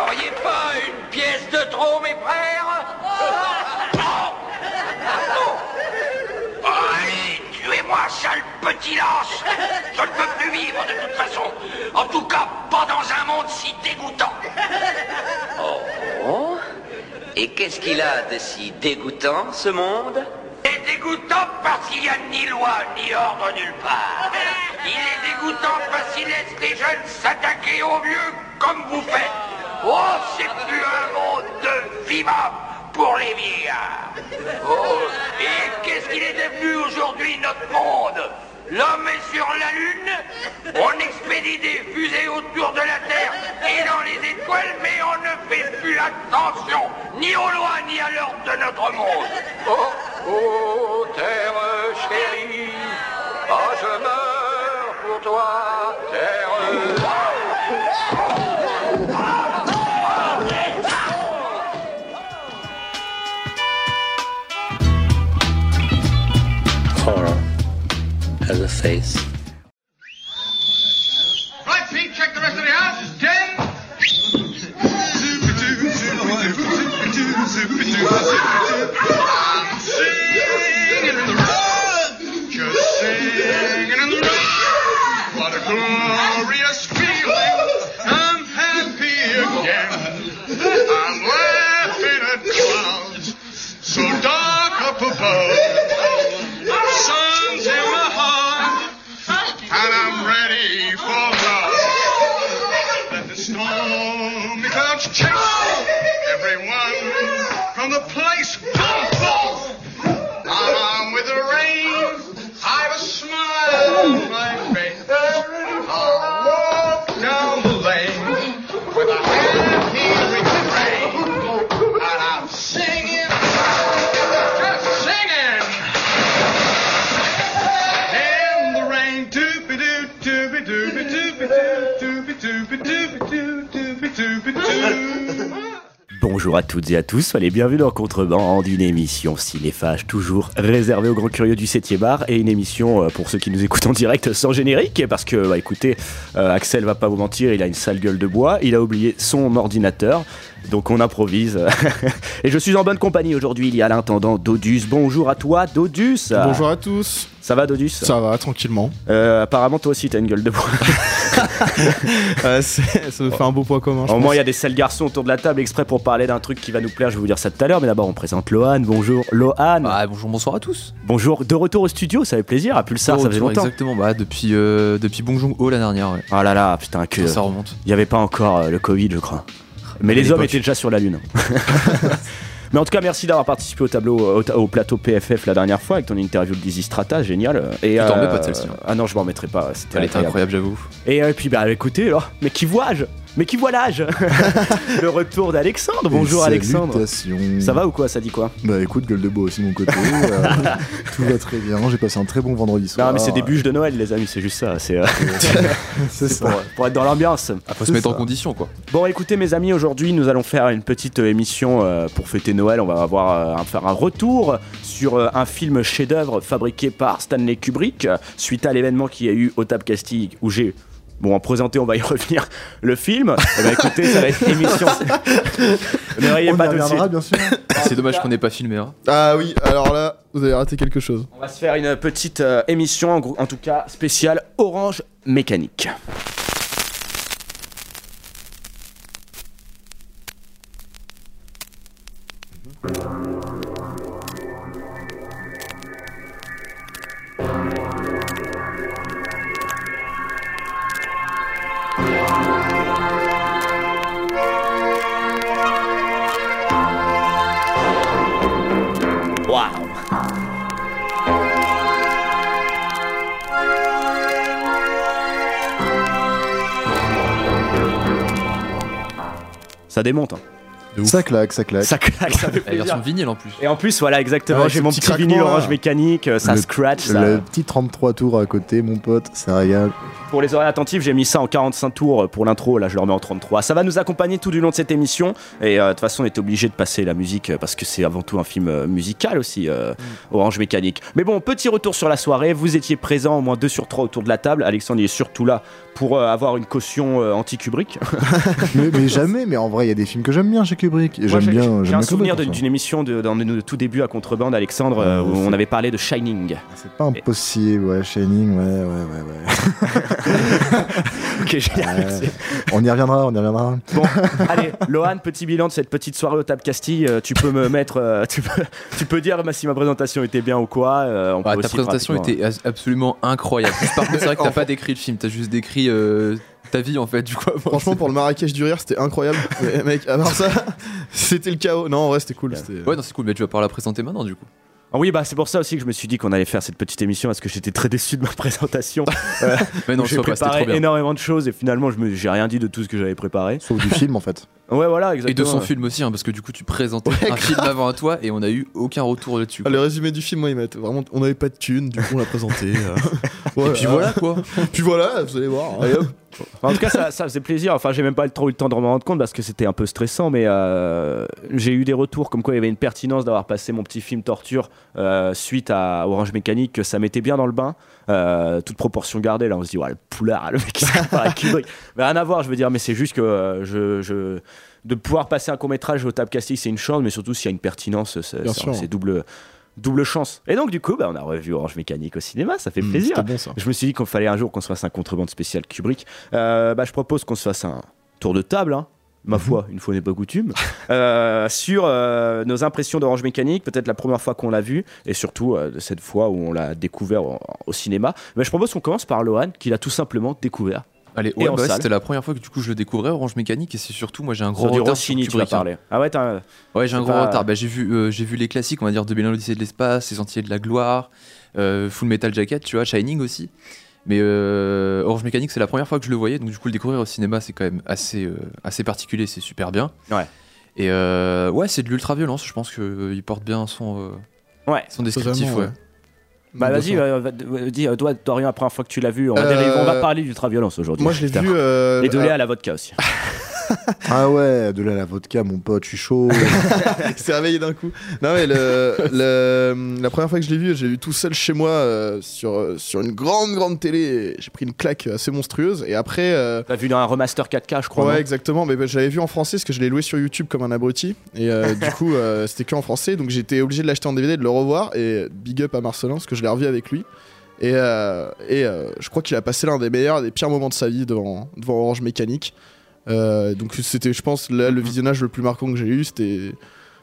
n'auriez pas une pièce de trop, mes frères Non Non Oh, allez, tuez-moi, sale petit lâche Je ne peux plus vivre de toute façon. En tout cas, pas dans un monde si dégoûtant. Oh Et qu'est-ce qu'il a de si dégoûtant, ce monde? Est dégoûtant parce qu'il n'y a ni loi ni ordre nulle part. Il est dégoûtant parce qu'il laisse les jeunes s'attaquer aux vieux comme vous faites. Oh, c'est plus un monde de vivable pour les vieillards. Oh, et qu'est-ce qu'il est devenu aujourd'hui notre monde? L'homme est sur la Lune, on expédie des fusées autour de la Terre et dans les étoiles, mais on ne fait plus attention ni aux lois ni à l'ordre de notre monde. Oh, oh, terre chérie, oh, je meurs pour toi, terre. Has a face. Everyone from the place. Bonjour à toutes et à tous, soyez bienvenus dans Contrebande, une émission cinéphage toujours réservée aux grands curieux du 7e art et une émission euh, pour ceux qui nous écoutent en direct sans générique parce que bah écoutez, euh, Axel va pas vous mentir, il a une sale gueule de bois, il a oublié son ordinateur. Donc on improvise. et je suis en bonne compagnie aujourd'hui, il y a l'intendant Dodus. Bonjour à toi Dodus. Bonjour à tous. Ça va Dodus? Ça va, tranquillement. Euh, apparemment toi aussi t'as une gueule de bois. Euh, ça nous fait un beau point commun. Au moins il y a des sales garçons autour de la table exprès pour parler d'un truc qui va nous plaire, je vais vous dire ça tout à l'heure, mais d'abord on présente Lohan. Bonjour Lohan. Bah, bonjour, bonsoir à tous. Bonjour, de retour au studio, ça fait plaisir, à Pulsar, ça Oh, faisait toujours, longtemps. Exactement, bah, depuis, euh, depuis Bong Joon-ho la dernière, ouais. Oh là là, putain, que. Ça remonte. Il n'y avait pas encore euh, le Covid, je crois. Mais À les hommes étaient déjà sur la Lune. Mais en tout cas, merci d'avoir participé au tableau, au, ta- au plateau PFF la dernière fois avec ton interview de Dizzy Strata, génial. Et, Tu t'en pas de celle-ci, hein. Ah non, je m'en remettrai pas, c'était Elle était incroyable. incroyable, j'avoue. Et, euh, puis, bah écoutez, alors, mais qui vois-je? Mais qui vois l'âge Le retour d'Alexandre. Bonjour Alexandre. salutations. Ça va ou quoi Ça dit quoi Bah écoute, gueule de bois aussi de mon côté. euh, tout va très bien. J'ai passé un très bon vendredi soir. Non, mais c'est des bûches de Noël, les amis, c'est juste ça. C'est euh, pour, pour être dans l'ambiance. Ah, faut se mettre en condition, quoi. Bon, écoutez, mes amis, aujourd'hui, nous allons faire une petite euh, émission euh, pour fêter Noël. On va avoir euh, un- faire un retour sur euh, un film chef-d'œuvre fabriqué par Stanley Kubrick suite à l'événement qu'il y a eu au Tab Castille où j'ai Bon, en présenté, on va y revenir. Le film, eh ben, écoutez, ça va être émission. ne riez On y pas de reviendra, suite. bien sûr. C'est dommage qu'on n'ait pas filmé, hein. Ah oui, alors là, vous avez raté quelque chose. On va se faire une petite euh, émission, en, gros- en tout cas spéciale Orange Mécanique. Ça démonte. hein. Ça claque, ça claque. Ça claque, ça fait La plaisir. version vinyle en plus. Et en plus, voilà, exactement, Ouais, j'ai mon petit petit vinyle orange là. mécanique, euh, ça Le- scratch, ça- Le petit 33 tours à côté, mon pote, ça régale. Pour les oreilles attentives, j'ai mis ça en 45 tours pour l'intro, là je le remets en 33. Ça va nous accompagner tout du long de cette émission, et euh, de toute façon on était obligé de passer la musique, euh, parce que c'est avant tout un film euh, musical aussi, euh, Orange Mécanique. Mais bon, petit retour sur la soirée, vous étiez présents au moins 2 sur 3 autour de la table, Alexandre il est surtout là pour euh, avoir une caution euh, anti-Kubrick. mais, mais jamais, mais en vrai, il y a des films que j'aime bien chez Kubrick. Et Moi, j'aime j'ai- bien. J'ai un souvenir d'une émission de, dans nos tout début à Contrebande, Alexandre, euh, Ouais, où on avait parlé de Shining. C'est pas impossible, ouais, Shining, ouais, ouais, ouais, ouais. Ok, génial, Ouais. merci. on y reviendra, on y reviendra. Bon, allez, Lohan, petit bilan de cette petite soirée au Table Castille. Euh, tu peux me mettre, euh, tu, peux, tu peux dire bah, si ma présentation était bien ou quoi. euh, on Ah, peut ta aussi présentation était absolument incroyable. Par contre, c'est vrai que t'as pas décrit le film, t'as juste décrit euh, ta vie en fait. Du coup, avant, Franchement, pour le Marrakech du rire, c'était incroyable. Mais mec, à part ça, c'était le chaos. Non, en vrai, c'était cool. c'était- Ouais, non, c'est cool, mais tu vas pouvoir la présenter maintenant du coup. Ah oui, bah c'est pour ça aussi que je me suis dit qu'on allait faire cette petite émission parce que j'étais très déçu de ma présentation. Euh, Mais non, j'ai sois pas, c'était préparé trop bien. énormément de choses et finalement je me j'ai rien dit de tout ce que j'avais préparé. Sauf du film, en fait. Ouais, voilà, Et exactement. de son film aussi, hein, parce que du coup, tu présentais Ouais, un film avant à toi et on a eu aucun retour là-dessus. Ah, le résumé du film, moi, vraiment. On avait pas de thunes, du coup, on l'a présenté. euh. Et puis voilà quoi. Puis voilà, vous allez voir. Allez, hop. En tout cas, ça, ça faisait plaisir. Enfin, j'ai même pas trop eu le temps de me rendre compte parce que c'était un peu stressant, mais euh, j'ai eu des retours comme quoi il y avait une pertinence d'avoir passé mon petit film Torture euh, suite à Orange Mécanique, que ça m'était bien dans le bain, euh, toute proportion gardée. Là, on se dit, ouais, le poulard, le mec, il se compare à Kubrick. Mais rien à voir, je veux dire, mais c'est juste que euh, je. je- de pouvoir passer un court métrage au Table Casting, c'est une chance, mais surtout s'il y a une pertinence, c'est double, double chance. Et donc, du coup, bah, on a revu Orange Mécanique au cinéma, ça fait Mmh, plaisir. C'était bon ça. Je me suis dit qu'il fallait un jour qu'on se fasse un contrebande spécial Kubrick. Euh, bah, je propose qu'on se fasse un tour de table, hein, ma foi, une fois n'est pas coutume, euh, sur euh, nos impressions d'Orange Mécanique, peut-être la première fois qu'on l'a vu, et surtout euh, cette fois où on l'a découvert au, au cinéma. Mais je propose qu'on commence par Lohan, qui l'a tout simplement découvert. Allez, ouais, bah ouais, c'était la première fois que du coup je le découvrais Orange Mécanique et c'est surtout moi j'ai un gros retard Rossini, sur tu hein. parler. Ah ouais, t'as- Ouais, j'ai un gros pas- retard. Bah, j'ai vu, euh, j'ai vu les classiques, on va dire, de l'Odyssée de l'espace, Les Sentiers de la gloire, euh, Full Metal Jacket, tu vois, Shining aussi. Mais euh, Orange Mécanique, c'est la première fois que je le voyais, donc du coup le découvrir au cinéma, c'est quand même assez, euh, assez particulier, c'est super bien. Ouais. Et euh, ouais, c'est de l'ultra violence. Je pense qu'il porte bien son, euh, Ouais. son descriptif. Ouais. ouais. Bah vas-y, euh, dis, euh, toi, Dorian, la première fois que tu l'as vu, on va, Euh, dériver- on va parler d'ultra-violence aujourd'hui. Moi, je l'ai vu. euh, Et de à- lait à la vodka aussi. Ah ouais, de là à la vodka, mon pote, je suis chaud. Il s'est réveillé d'un coup. Non, mais le, le- la première fois que je l'ai vu, j'ai vu tout seul chez moi euh, sur, euh, sur une grande, grande télé. J'ai pris une claque assez monstrueuse. Et après. euh, T'as vu dans un remaster 4K, je crois. ouais, exactement. Mais bah, je l'avais vu en français parce que je l'ai loué sur YouTube comme un abruti. Et euh, du coup, euh, c'était que en français. Donc j'étais obligé de l'acheter en DVD, de le revoir. Et big up à Marcelin parce que je l'ai revu avec lui. Et, euh, et euh, je crois qu'il a passé l'un des meilleurs, des pires moments de sa vie devant, devant Orange Mécanique. Euh, donc c'était, je pense, là, le visionnage le plus marquant que j'ai eu, c'était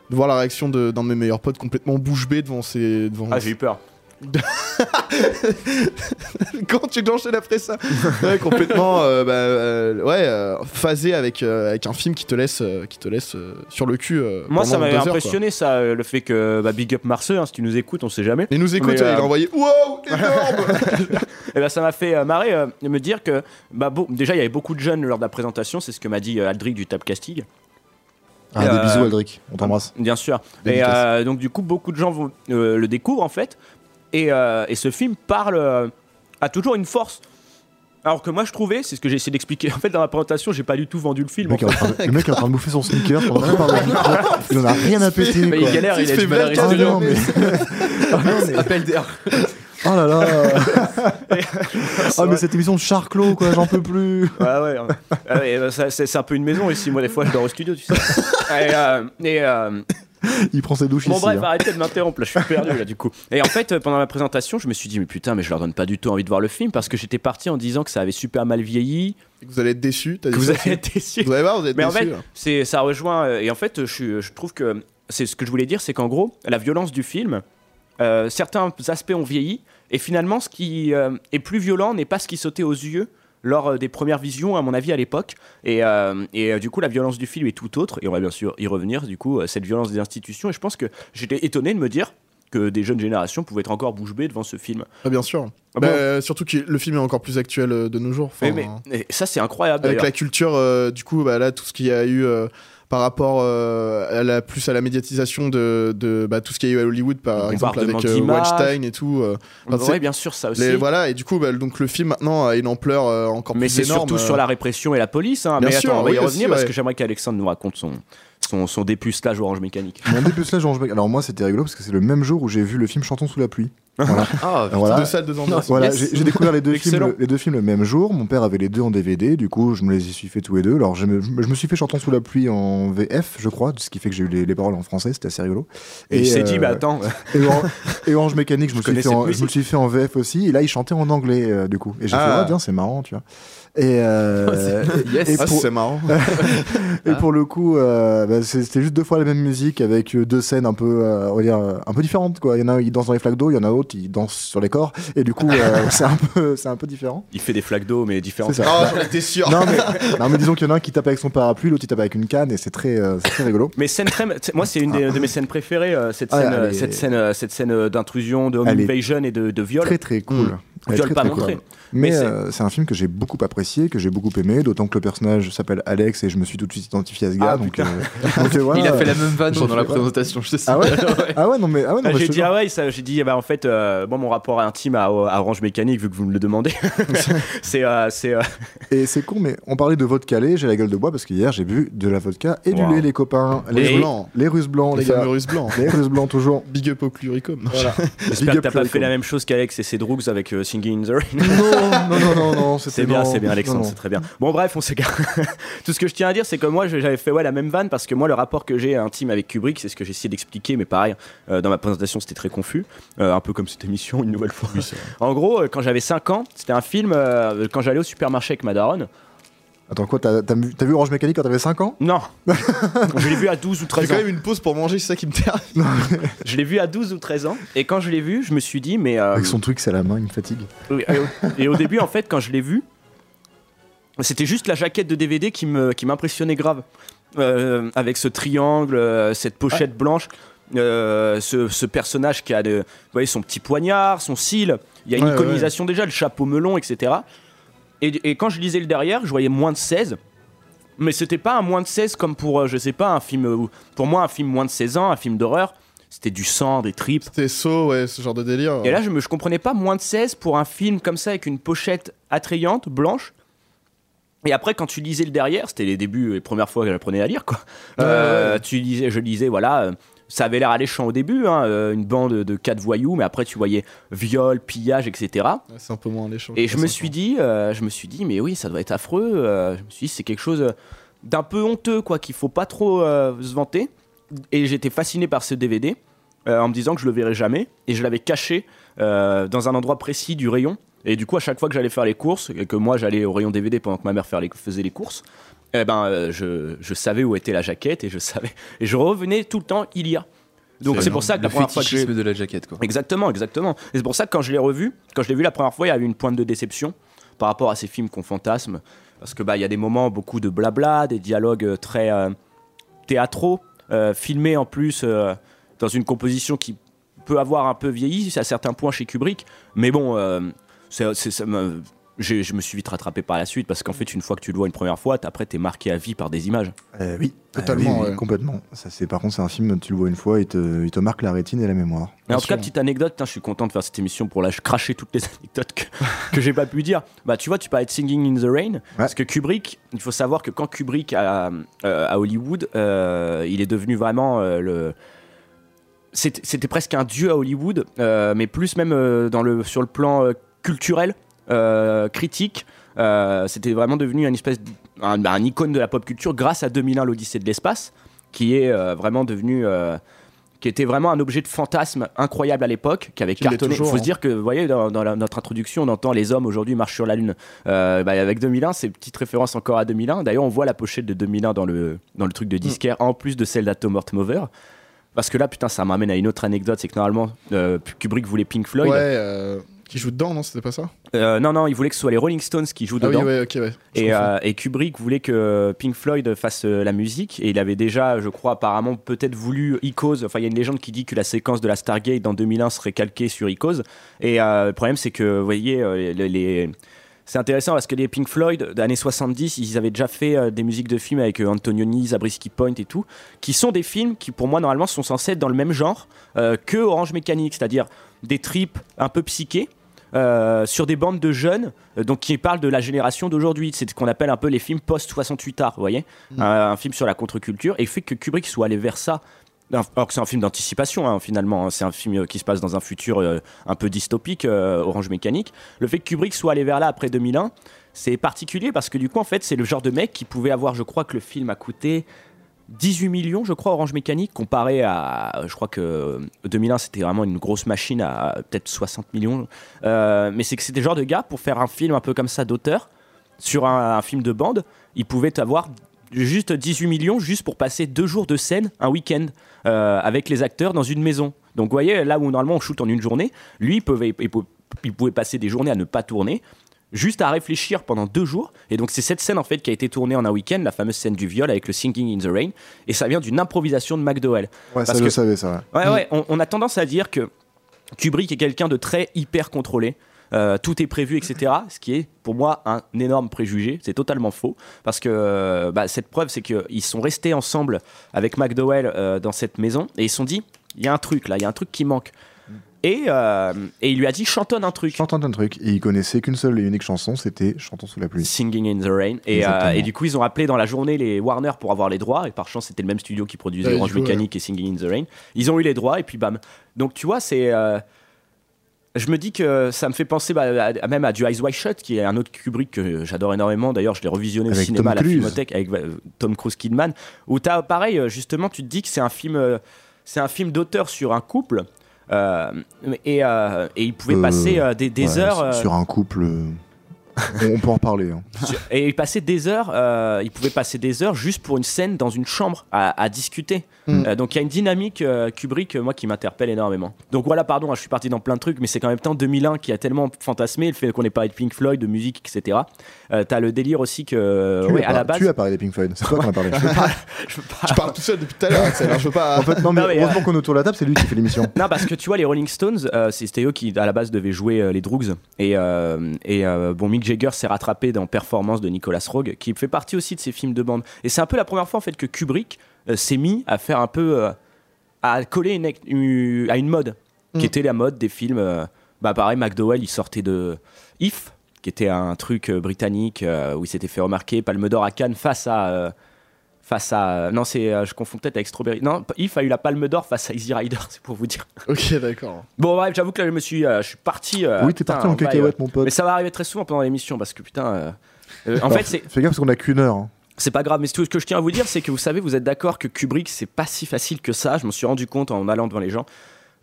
de voir la réaction d'un de mes meilleurs potes complètement bouche bée devant ses. Devant Ah, j'ai eu peur. Comment tu l'enchaînes après ça Ouais, complètement, euh, bah, euh, ouais, euh, phasé avec, euh, avec un film qui te laisse, euh, qui te laisse euh, sur le cul. euh, Moi, ça m'avait quoi. impressionné, ça, euh, le fait que bah, Big Up Marceux, hein, si tu nous écoutes, on sait jamais. Il nous écoute, Mais, il a envoyé Wow, énorme Et ben, ça m'a fait euh, marrer euh, de me dire que, bah, déjà, il y avait beaucoup de jeunes lors de la présentation, c'est ce que m'a dit euh, Aldric du Tap Castille. Ah, Euh, des bisous, Aldric. On t'embrasse. Bien sûr. Et euh, donc, du coup, beaucoup de gens vont, euh, le découvrent en fait. Et, euh, et ce film parle, euh, a toujours une force. Alors que moi, je trouvais, c'est ce que j'ai essayé d'expliquer. En fait, dans la présentation, j'ai pas du tout vendu le Le film. mec, est en fait. de, le mec est en train de bouffer son sneaker pendant même le. Il en a rien à péter. Mais quoi. il galère, il Il a du mal à 24 rester Ah non, mais. Ah non, mais- Appel d'air. Oh là là Ah, mais cette émission de Charclos, quoi, j'en peux plus Ouais, ouais. Ah ouais, c'est c'est un peu une maison ici. Moi, des fois, je dors au studio, tu sais. Et, euh, et, euh, Il prend ses douches bon, ici. bref, hein. arrêtez de m'interrompre. Là, je suis perdu, là, du coup. Et en fait, euh, pendant la présentation, je me suis dit, mais putain, mais je leur donne pas du tout envie de voir le film parce que j'étais parti en disant que ça avait super mal vieilli, Vous allez être déçus, t'as dit que vous allez être déçus. Vous allez voir, vous êtes Mais en déçus. fait, là. c'est, ça rejoint. euh, Et en fait, je, trouve que c'est ce que je voulais dire, c'est qu'en gros, la violence du film, euh, certains aspects ont vieilli, et finalement, ce qui euh, est plus violent n'est pas ce qui sautait aux yeux lors euh, des premières visions, à mon avis, à l'époque. Et, euh, et euh, du coup, la violence du film est tout autre, et on va bien sûr y revenir, du coup, cette violence des institutions. Et je pense que j'étais étonné de me dire que des jeunes générations pouvaient être encore bouche bée devant ce film. Ah, bien sûr. Ah Bah, bon surtout que le film est encore plus actuel de nos jours. Enfin, mais- et ça, c'est incroyable. Avec la culture, euh, du coup, bah, là, tout ce qu'il y a eu euh, par rapport euh, à la, plus à la médiatisation de, de bah, tout ce qu'il y a eu à Hollywood, par Le exemple avec euh. Weinstein et tout. euh, enfin, c'est- Ouais, bien sûr, ça aussi. les- voilà, et du coup, bah, donc le film maintenant a une ampleur euh, encore Mais plus c'est énorme. surtout euh, sur la répression et la police. Hein. Bien Mais sûr, attends, on va y oui, revenir aussi, parce ouais. que j'aimerais qu'Alexandre nous raconte son, son, son dépucelage Orange Mécanique. Mon dépucelage Orange Mécanique. Alors moi, c'était rigolo parce que c'est le même jour où j'ai vu le film Chantons sous la pluie. Voilà. Ah, Voilà. Deux salles, deux ambiances. Voilà, Yes. j'ai découvert les deux, films, les deux films le même jour. Mon père avait les deux en DVD, du coup, je me les suis fait tous les deux. Alors, je me, je me suis fait Chantons sous la pluie en VF, je crois, ce qui fait que j'ai eu les, les paroles en français, c'était assez rigolo. Et, il s'est dit, euh, bah attends, Et, Orange, et Orange Mécanique, je me, suis fait en, je me suis fait en VF aussi. Et là, il chantait en anglais, euh, du coup. Et j'ai Ah. fait, ah, bien, c'est marrant, tu vois. Et, euh, Yes. et Ah, pour- c'est marrant. et pour le coup, euh, bah, c'était juste deux fois la même musique avec euh, deux scènes un peu, euh, on va dire, un peu différentes. Quoi. Il y en a un, il danse dans les flaques d'eau, il y en a d'autres, il danse sur les corps. Et du coup, euh, c'est un peu, c'est un peu différent. il fait des flaques d'eau, mais différentes. Ça. Ah, j'en étais sûr. Non mais, non mais disons qu'il y en a un qui tape avec son parapluie, l'autre il tape avec une canne et c'est très, euh, c'est très rigolo. Mais scène très, moi c'est une des- de mes scènes préférées, euh, cette Ah, scène, euh, est- cette scène, euh, cette scène d'intrusion, de home invasion et de, de viol. Très très cool. Mm. Est Viol très, pas très montré. cool. Mais, Mais c'est- euh, c'est un film que j'ai beaucoup apprécié, que j'ai beaucoup aimé, d'autant que le personnage s'appelle Alex et je me suis tout de suite identifié à ce gars. Ah, donc, euh, donc, euh, voilà. Il a fait la même vanne pendant la présentation, je sais. Ah ouais Ah ouais non mais ah ouais non Ah, mais j'ai dit ah ouais ça j'ai dit bah en fait euh, bon mon rapport intime à, à Orange Mécanique vu que vous me le demandez c'est euh, c'est euh, Et c'est con mais on parlait de vodka lait, j'ai la gueule de bois parce qu'hier j'ai bu de la vodka et Wow. du lait les copains, Les blancs. les Russes blancs Les les gars, Russes blancs. les Russes blancs toujours. Big up au Cluricum. Voilà. j'espère que t'as pas fait la même chose qu'Alex et ses drugs avec euh, Singing in the Rain Non non non non non c'était C'est bien, c'est bien, Alexandre, c'est très bien. Bon, bref, on s'égare. Tout ce que je tiens à dire, c'est que moi, j'avais fait ouais, la même vanne parce que moi, le rapport que j'ai intime avec Kubrick, c'est ce que j'ai essayé d'expliquer, mais pareil, euh, dans ma présentation, c'était très confus. Euh, un peu comme cette émission, une nouvelle fois. en gros, euh, quand j'avais 5 ans, c'était un film, euh, quand j'allais au supermarché avec ma daronne. Attends quoi t'as t'as vu, t'as vu Orange Mécanique quand t'avais 5 ans? Non Je l'ai vu à 12 ou J'ai 13 quand ans. même une pause pour manger, c'est ça qui me termine. Je l'ai vu à 12 ou 13 ans. Et quand je l'ai vu, je me suis dit, mais. euh, Avec son truc c'est à la main, il me fatigue. Oui, et, au, et au début, en fait, quand je l'ai vu, c'était juste la jaquette de DVD qui me qui m'impressionnait grave. Euh, avec ce triangle, euh, cette pochette blanche, euh, ce, ce personnage qui a de, vous voyez, son petit poignard, son cil. Il y a une Ouais, ouais, iconisation déjà, le chapeau melon, etc. Et, et quand je lisais le derrière, je voyais moins de 16. Mais c'était pas un moins de 16 comme pour, euh, je sais pas, un film. euh, Pour moi, un film moins de 16 ans, un film d'horreur, c'était du sang, des tripes. C'était saut, ouais, ce genre de délire. Et là, je, me, je comprenais pas moins de 16 pour un film comme ça avec une pochette attrayante, blanche. Et après, quand tu lisais le derrière, c'était les débuts, les premières fois que j'apprenais à lire, quoi. Euh, ouais. Tu lisais, je lisais, voilà, euh, ça avait l'air alléchant au début, hein, euh, une bande de quatre voyous, mais après tu voyais viol, pillage, etc. Ouais, c'est un peu moins l'échange. Et je me suis dit, euh, je me suis dit, mais oui, ça doit être affreux. euh, je me suis dit, c'est quelque chose d'un peu honteux, quoi, qu'il faut pas trop se vanter. Et j'étais fasciné par ce DVD en me disant que je le verrais jamais. Et je l'avais caché dans un endroit précis du rayon. Et du coup, à chaque fois que j'allais faire les courses, et que moi j'allais au rayon DVD pendant que ma mère les- faisait les courses, eh ben, euh, je, je savais où était la jaquette et je savais. Et je revenais tout le temps, il y a. Donc c'est pour ça que la première fois que j'ai. de la jaquette, quoi. Exactement, exactement. Et c'est pour ça que quand je l'ai revu, quand je l'ai vu la première fois, il y a eu une pointe de déception par rapport à ces films qu'on fantasme. Parce que bah il y a des moments, beaucoup de blabla, des dialogues euh, très euh, théâtraux, euh, filmés en plus euh, dans une composition qui peut avoir un peu vieilli à certains points chez Kubrick. Mais bon, c'est- je me suis vite rattrapé par la suite parce qu'en fait, une fois que tu le vois une première fois, après, t'es marqué à vie par des images. Euh, oui, Totalement, Euh, oui, oui, ouais. complètement. Ça, c'est, par contre, c'est un film, tu le vois une fois, il te, il te marque la rétine et la mémoire. Mais en tout cas, petite anecdote, je suis content de faire cette émission pour lâcher cracher toutes les anecdotes que, que j'ai pas pu dire. Bah, tu vois, tu parlais de Singing in the Rain, parce que Kubrick, il faut savoir que quand Kubrick a, euh, à Hollywood, euh, il est devenu vraiment euh, le. C'était c'était presque un dieu à Hollywood, euh, mais plus même euh, dans le, sur le plan euh, culturel, critique. Euh, C'était vraiment devenu une espèce un, un icône de la pop culture grâce à 2001 l'Odyssée de l'espace, qui est euh, vraiment devenu euh, qui était vraiment un objet de fantasme incroyable à l'époque, qui avait Qui cartonné. Il faut se hein. dire que, vous voyez, dans, dans la- notre introduction, on entend les hommes aujourd'hui marchent sur la Lune. Euh, bah, avec 2001, c'est une petite référence encore à 2001. D'ailleurs, on voit la pochette de 2001 dans le, dans le truc de disquaire, en plus de celle d'Atom Heart Mover. Parce que là, putain, ça m'amène à une autre anecdote, c'est que normalement, euh, Kubrick voulait Pink Floyd. Ouais, euh, qui joue dedans, non C'était pas ça Euh, non, non, il voulait que ce soit les Rolling Stones qui jouent Ah oui, dedans. ouais, ok, ouais. Et, confonds. euh, et Kubrick voulait que Pink Floyd fasse euh, la musique et il avait déjà, je crois, apparemment peut-être voulu Icos. Enfin, il y a une légende qui dit que la séquence de la Stargate dans 2001 serait calquée sur Icos. Et le problème, c'est que, vous voyez, les, les- c'est intéressant parce que les Pink Floyd des années 70, ils avaient déjà fait euh, des musiques de films avec euh, Antonioni, Zabriskie Point et tout, qui sont des films qui pour moi normalement sont censés être dans le même genre euh, que Orange Mécanique, c'est-à-dire des trips un peu psychés. Euh, sur des bandes de jeunes, euh, donc qui parlent de la génération d'aujourd'hui. C'est ce qu'on appelle un peu les films post-68 art, vous voyez un, un film sur la contre-culture. Et le fait que Kubrick soit allé vers ça, alors que c'est un film d'anticipation hein, finalement, hein. c'est un film euh, qui se passe dans un futur euh, un peu dystopique, euh, Orange Mécanique. Le fait que Kubrick soit allé vers là après 2001, c'est particulier parce que du coup en fait c'est le genre de mec qui pouvait avoir, je crois que le film a coûté 18 millions, je crois, Orange Mécanique, comparé à, je crois que 2001 c'était vraiment une grosse machine à peut-être 60 millions. Euh, mais c'est que c'était genre de gars pour faire un film un peu comme ça d'auteur sur un, film de bande, il pouvait avoir juste 18 millions juste pour passer deux jours de scène un week-end euh, avec les acteurs dans une maison. Donc vous voyez, là où normalement on shoot en une journée, lui pouvait, pouvait, il pouvait passer des journées à ne pas tourner, juste à réfléchir pendant deux jours. Et donc c'est cette scène en fait qui a été tournée en un week-end, la fameuse scène du viol avec le Singing in the Rain, et ça vient d'une improvisation de McDowell. Ouais, ça Parce je que- le savais, ça. ouais. Ouais, ouais, on, on a tendance à dire que Kubrick est quelqu'un de très hyper contrôlé. Euh, tout est prévu, etc. Ce qui est pour moi un énorme préjugé. C'est totalement faux. Parce que euh, bah, cette preuve, c'est qu'ils sont restés ensemble avec McDowell euh, dans cette maison et ils se sont dit il y a un truc là, il y a un truc qui manque. Et, euh, et il lui a dit chantonne un truc. Chantant un truc. Et il connaissait qu'une seule et unique chanson, c'était Chantons sous la pluie. Singing in the Rain. Et, euh, et du coup, ils ont appelé dans la journée les Warner pour avoir les droits. Et par chance, c'était le même studio qui produisait Ouais, du Orange coup, Mécanique et Singing in the Rain. Ils ont eu les droits et puis bam. Donc tu vois, c'est. euh, je me dis que ça me fait penser bah, à- à- même à du Eyes Wide Shut, qui est un autre Kubrick que j'adore énormément. D'ailleurs, je l'ai revisionné au Avec cinéma Tom à la Cruise. Filmothèque avec euh, Tom Cruise Kidman. Où t'as pareil, euh, justement, tu te dis que c'est un film, euh, c'est un film d'auteur sur un couple. Euh, et, euh, et il pouvait Euh, passer des, heures. Sur un couple. on on peut en reparler. hein. et il passait des heures, euh, il pouvait passer des heures juste pour une scène dans une chambre à, à discuter. Mm. Euh, donc il y a une dynamique euh, Kubrick, moi, qui m'interpelle énormément. Donc voilà, pardon, hein, je suis parti dans plein de trucs, mais c'est quand même temps 2001 qui a tellement fantasmé le fait qu'on ait parlé de Pink Floyd, de musique, etc. Euh, T'as le délire aussi que, tu, ouais, as à la base, tu as parlé des Pink Floyd. C'est toi qui en as parlé. je peux pas- Je parle tout seul depuis tout à l'heure, hein, je peux pas. en fait, non, mais, Non, mais, heureusement qu'on est autour de la table, c'est lui qui fait l'émission. Non, parce que tu vois, les Rolling Stones, euh, c'était eux qui, à la base, devaient jouer euh, les Droogs. Et, euh, et euh, bon, Mick Jagger s'est rattrapé dans Performance de Nicolas Roeg, qui fait partie aussi de ces films de bande. Et c'est un peu la première fois, en fait, que Kubrick euh, s'est mis à faire un peu. euh, à coller une, une- à une mode, Mm. qui était la mode des films. euh, bah, pareil, McDowell, il sortait de If, qui était un truc britannique où il s'était fait remarquer, Palme d'Or à Cannes face à. Euh, Face à. Non, c'est, euh, je confonds peut-être avec Strawberry. Non, If a eu la palme d'or face à Easy Rider, c'est pour vous dire. Ok, d'accord. Bon, bref, j'avoue que là, je me suis, euh, je suis parti. euh, oui, t'es parti en cacahuète, mon pote. Mais ça va arriver très souvent pendant l'émission parce que putain. euh, euh, en Alors, fait, c'est, Fais gaffe parce qu'on a qu'une heure. hein. c'est pas grave. Mais tout ce que je tiens à vous dire, c'est que vous savez, vous êtes d'accord que Kubrick, c'est pas si facile que ça. Je m'en suis rendu compte en allant devant les gens,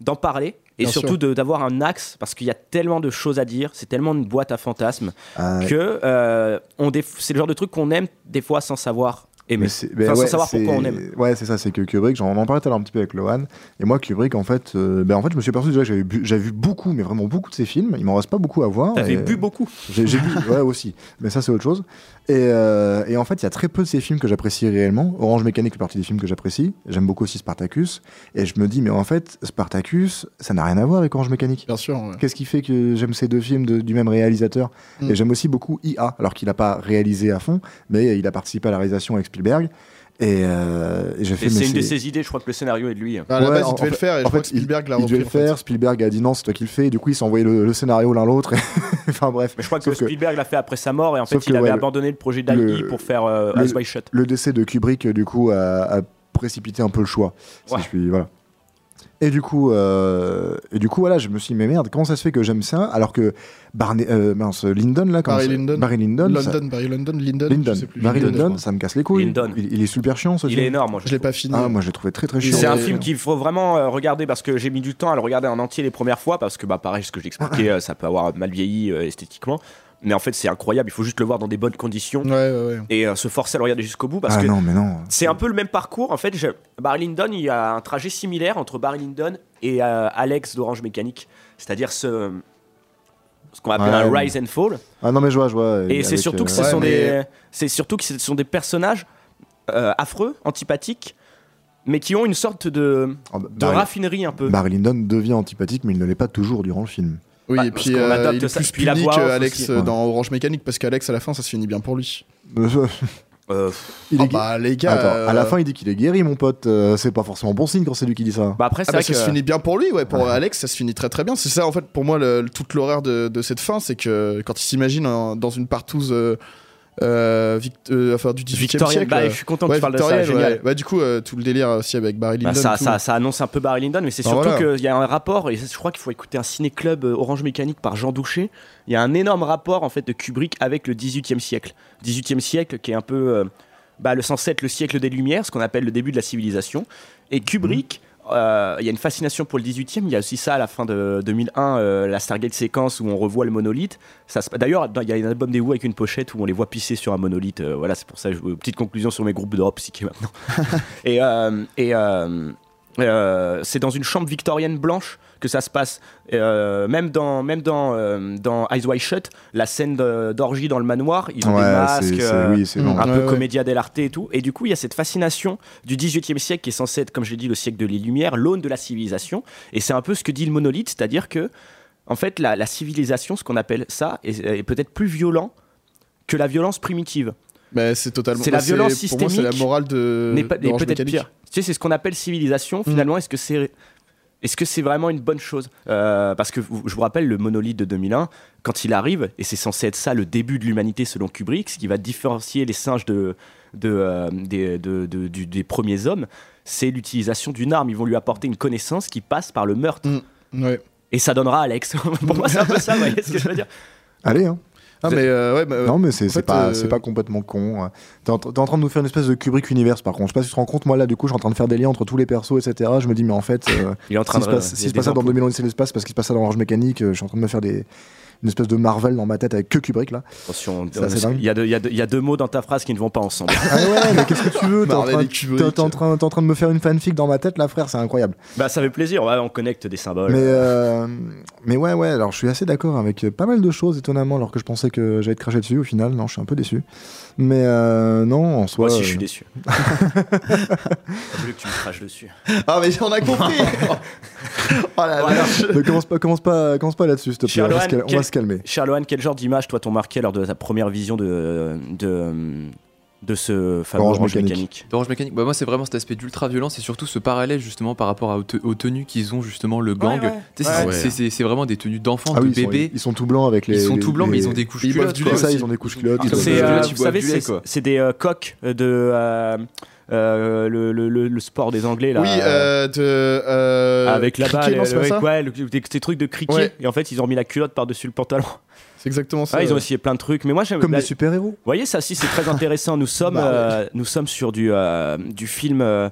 d'en parler et Bien surtout d'avoir un axe parce qu'il y a tellement de choses à dire. C'est tellement une boîte à fantasmes Ah, que euh, on déf- c'est le genre de truc qu'on aime des fois sans savoir. Mais ben Enfin, sans savoir pourquoi on aime. Ouais, c'est ça, c'est que Kubrick, j'en en parlais tout à l'heure un petit peu avec Lohan, et moi Kubrick, en fait, euh, ben en fait, je me suis aperçu déjà que j'avais bu- j'avais vu beaucoup, mais vraiment beaucoup de ses films, il m'en reste pas beaucoup à voir. T'avais et- bu beaucoup. J'ai j'ai bu, ouais, aussi, mais ça c'est autre chose. Et, euh, et en fait, il y a très peu de ces films que j'apprécie réellement. Orange Mécanique fait partie des films que j'apprécie. J'aime beaucoup aussi Spartacus, et je me dis, mais en fait, Spartacus, ça n'a rien à voir avec Orange Mécanique. Bien sûr. ouais. Qu'est-ce qui fait que j'aime ces deux films de- du même réalisateur Mm. Et j'aime aussi beaucoup IA, alors qu'il n'a pas réalisé à fond, mais il a participé à la réalisation avec Spielberg. Et, euh, et j'ai fait c'est une de ses idées. Je crois que le scénario est de lui. À la Ouais, base, il devait en le faire et je en crois fait, que Spielberg l'a il devait le en fait. faire, Spielberg a dit non, c'est toi qui le fais, et du coup ils s'est envoyé le, le scénario l'un l'autre. enfin bref. Mais je crois que Spielberg l'a fait après sa mort et en fait il que, avait ouais, abandonné le projet d'Ali pour faire euh, le- Eyes Wide Shut. Le décès de Kubrick, du coup, a, a précipité un peu le choix. Si Ouais. je puis, voilà. Et du coup, euh, et du coup, voilà, je me suis dit, mais merde, comment ça se fait que j'aime ça alors que Barney, euh, mince, Lyndon là, Barry ça- Lyndon. Barry Lyndon, ça- London, Barry London, Lyndon, Lyndon, je sais plus. Barry Lyndon, je Lyndon, crois. ça me casse les couilles. Lyndon. Il, il est super chiant ce Il film. est énorme. moi, je Je l'ai pas fini. Ah, moi je l'ai trouvé très très Il chiant. C'est un film qu'il faut vraiment euh, regarder parce que j'ai mis du temps à le regarder en entier les premières fois parce que bah pareil ce que j'expliquais euh, ça peut avoir mal vieilli euh, esthétiquement mais en fait c'est incroyable il faut juste le voir dans des bonnes conditions Ouais, ouais, ouais. et euh, se forcer à le regarder jusqu'au bout parce ah que non, mais non. c'est un peu le même parcours en fait je- Barry Lyndon il y a un trajet similaire entre Barry Lyndon et euh, Alex d'Orange Mécanique c'est-à-dire ce ce qu'on appelle Ouais, un rise and fall Ah non, mais je vois, je vois. Et c'est surtout que ce euh, Ouais, mais- des, c'est surtout que ce sont des personnages euh, affreux, antipathiques, mais qui ont une sorte de, ah, bah, de Barry- raffinerie un peu. Barry Lyndon devient antipathique, mais il ne l'est pas toujours durant le film. Oui, Ouais, et parce puis qu'on euh, adapte il est plus Puis puni euh, Ouais. dans Orange Mécanique parce qu'Alex à la fin ça se finit bien pour lui. Euh, Il Oh est- bah les gars, Attends, à la euh, fin, il dit qu'il est guéri, mon pote. euh, c'est pas forcément bon signe quand c'est lui qui dit ça. bah après, Ah bah, ça se finit bien pour lui, ouais. Pour Alex, ça se finit très très bien. C'est ça, en fait, pour moi, le- le- toute l'horreur de, de cette fin, c'est que quand il s'imagine en- dans une partouze euh, euh, enfin, du 18e Victorienne, siècle. bah, euh, je suis content que ouais, tu parles de ça, ouais. Bah, du coup, euh, tout le délire aussi avec Barry Bah, Lyndon. ça, tout. ça, ça annonce un peu Barry Lyndon, mais c'est surtout voilà. qu'il y a un rapport, et je crois qu'il faut écouter un ciné-club Orange Mécanique par Jean Douché. Il y a un énorme rapport en fait de Kubrick avec le 18e siècle. 18e siècle qui est un peu bah, le censé être le siècle des Lumières, ce qu'on appelle le début de la civilisation. Et Kubrick, euh, il y a une fascination pour le 18e. Il y a aussi ça à la fin de 2001, euh, la Stargate séquence où on revoit le monolithe. Ça se- D'ailleurs, il y a un album des Who avec une pochette où on les voit pisser sur un monolithe. Euh, voilà, c'est pour ça. je- Petite conclusion sur mes groupes de rock psyché maintenant. et euh, et euh, c'est dans une chambre victorienne blanche que ça se passe. Euh, même dans, même dans, euh, dans Eyes Wide Shut, la scène d'orgie dans le manoir, ils ont des masques. euh, oui, un Ouais, peu ouais. comédia dell'arte et tout. Et du coup, il y a cette fascination du 18e siècle qui est censé être, comme je l'ai dit, le siècle de les Lumières, l'aune de la civilisation. Et c'est un peu ce que dit le monolithe, c'est-à-dire que, en fait, la, la civilisation, ce qu'on appelle ça, est, est peut-être plus violent que la violence primitive. Bah, c'est totalement. C'est la violence Pour moi, c'est la systémique, morale de. pas- et peut-être pire. Tu sais, c'est ce qu'on appelle civilisation. Finalement, est-ce que c'est est-ce que c'est vraiment une bonne chose? Euh, Parce que je vous rappelle le monolithe de 2001, quand il arrive, et c'est censé être ça le début de l'humanité selon Kubrick, ce qui va différencier les singes de, de, euh, des, de- de- du- des premiers hommes, c'est l'utilisation d'une arme. Ils vont lui apporter une connaissance qui passe par le meurtre. Ouais. Et ça donnera Alex. Pour moi, c'est un peu ça, vous voyez ce que je veux dire? Allez, hein. Ah, mais euh, ouais, bah, euh, non, mais c'est en c'est fait, pas, euh, c'est pas complètement con. T'es en, t'es en train de nous faire une espèce de Kubrick univers, par contre. Je sais pas si tu te rends compte, moi là, du coup, je suis en train de faire des liens entre tous les persos, etc. Je me dis, mais en fait, euh, Il est en train s'il se de. passe, s'il se passe ça dans ampoules. 2000 ans Odyssée de l'espace, parce qu'il se passe ça dans Orange Mécanique, euh, je suis en train de me faire des, une espèce de Marvel dans ma tête avec que Kubrick là. Attention, il y, a deux- y y a mots dans ta phrase qui ne vont pas ensemble. Ah ouais, mais qu'est-ce que tu veux T'es en, en en train de me faire une fanfic dans ma tête là, frère, c'est incroyable. bah, ça fait plaisir, ouais, on connecte des symboles. Mais, euh, mais ouais, ouais, alors je suis assez d'accord avec pas mal de choses, étonnamment, alors que je pensais que j'allais te cracher dessus. Au final, non, je suis un peu déçu. Mais euh, non, en soi. Moi aussi, euh, je suis déçu. J'ai voulu que tu me craches dessus. Ah, mais on a compris Oh la Voilà. Ne commence pas, commence pas, commence pas là-dessus, s'il te plaît. On va, se cal- on va quel- se calmer. Charloane, quel genre d'image, toi, t'ont marqué lors de ta première vision de, de, de ce fameux Orange Orange Mécanique. mécanique, D'Orange Mécanique, bah moi c'est vraiment cet aspect d'ultra violence et surtout ce parallèle justement par rapport à, aux, te- aux tenues qu'ils ont justement le gang. ouais. C'est- Ouais. vraiment des tenues d'enfants, Ah de oui, ils sont, bébés. ils sont tout blancs avec les. Ils sont tout blancs mais ils ont des couches Ils boivent culottes. du quoi. lait C'est ça, ils ont des couches culottes. Ils ils euh, euh, tu vous savez, c'est quoi. c'est des euh, coqs de euh, euh, le, le, le, le sport des Anglais là. Oui, euh, de. euh, avec non, c'est pas ouais, ouais, des, des trucs de cricket. Ouais. Et en fait, ils ont mis la culotte par-dessus le pantalon. C'est exactement ça. Ils ont essayé plein de trucs. Mais moi, j'aime. Comme la- des super-héros. Vous voyez, ça aussi, c'est très intéressant. Nous sommes, Bah ouais. euh, nous sommes sur du, euh, du film, euh,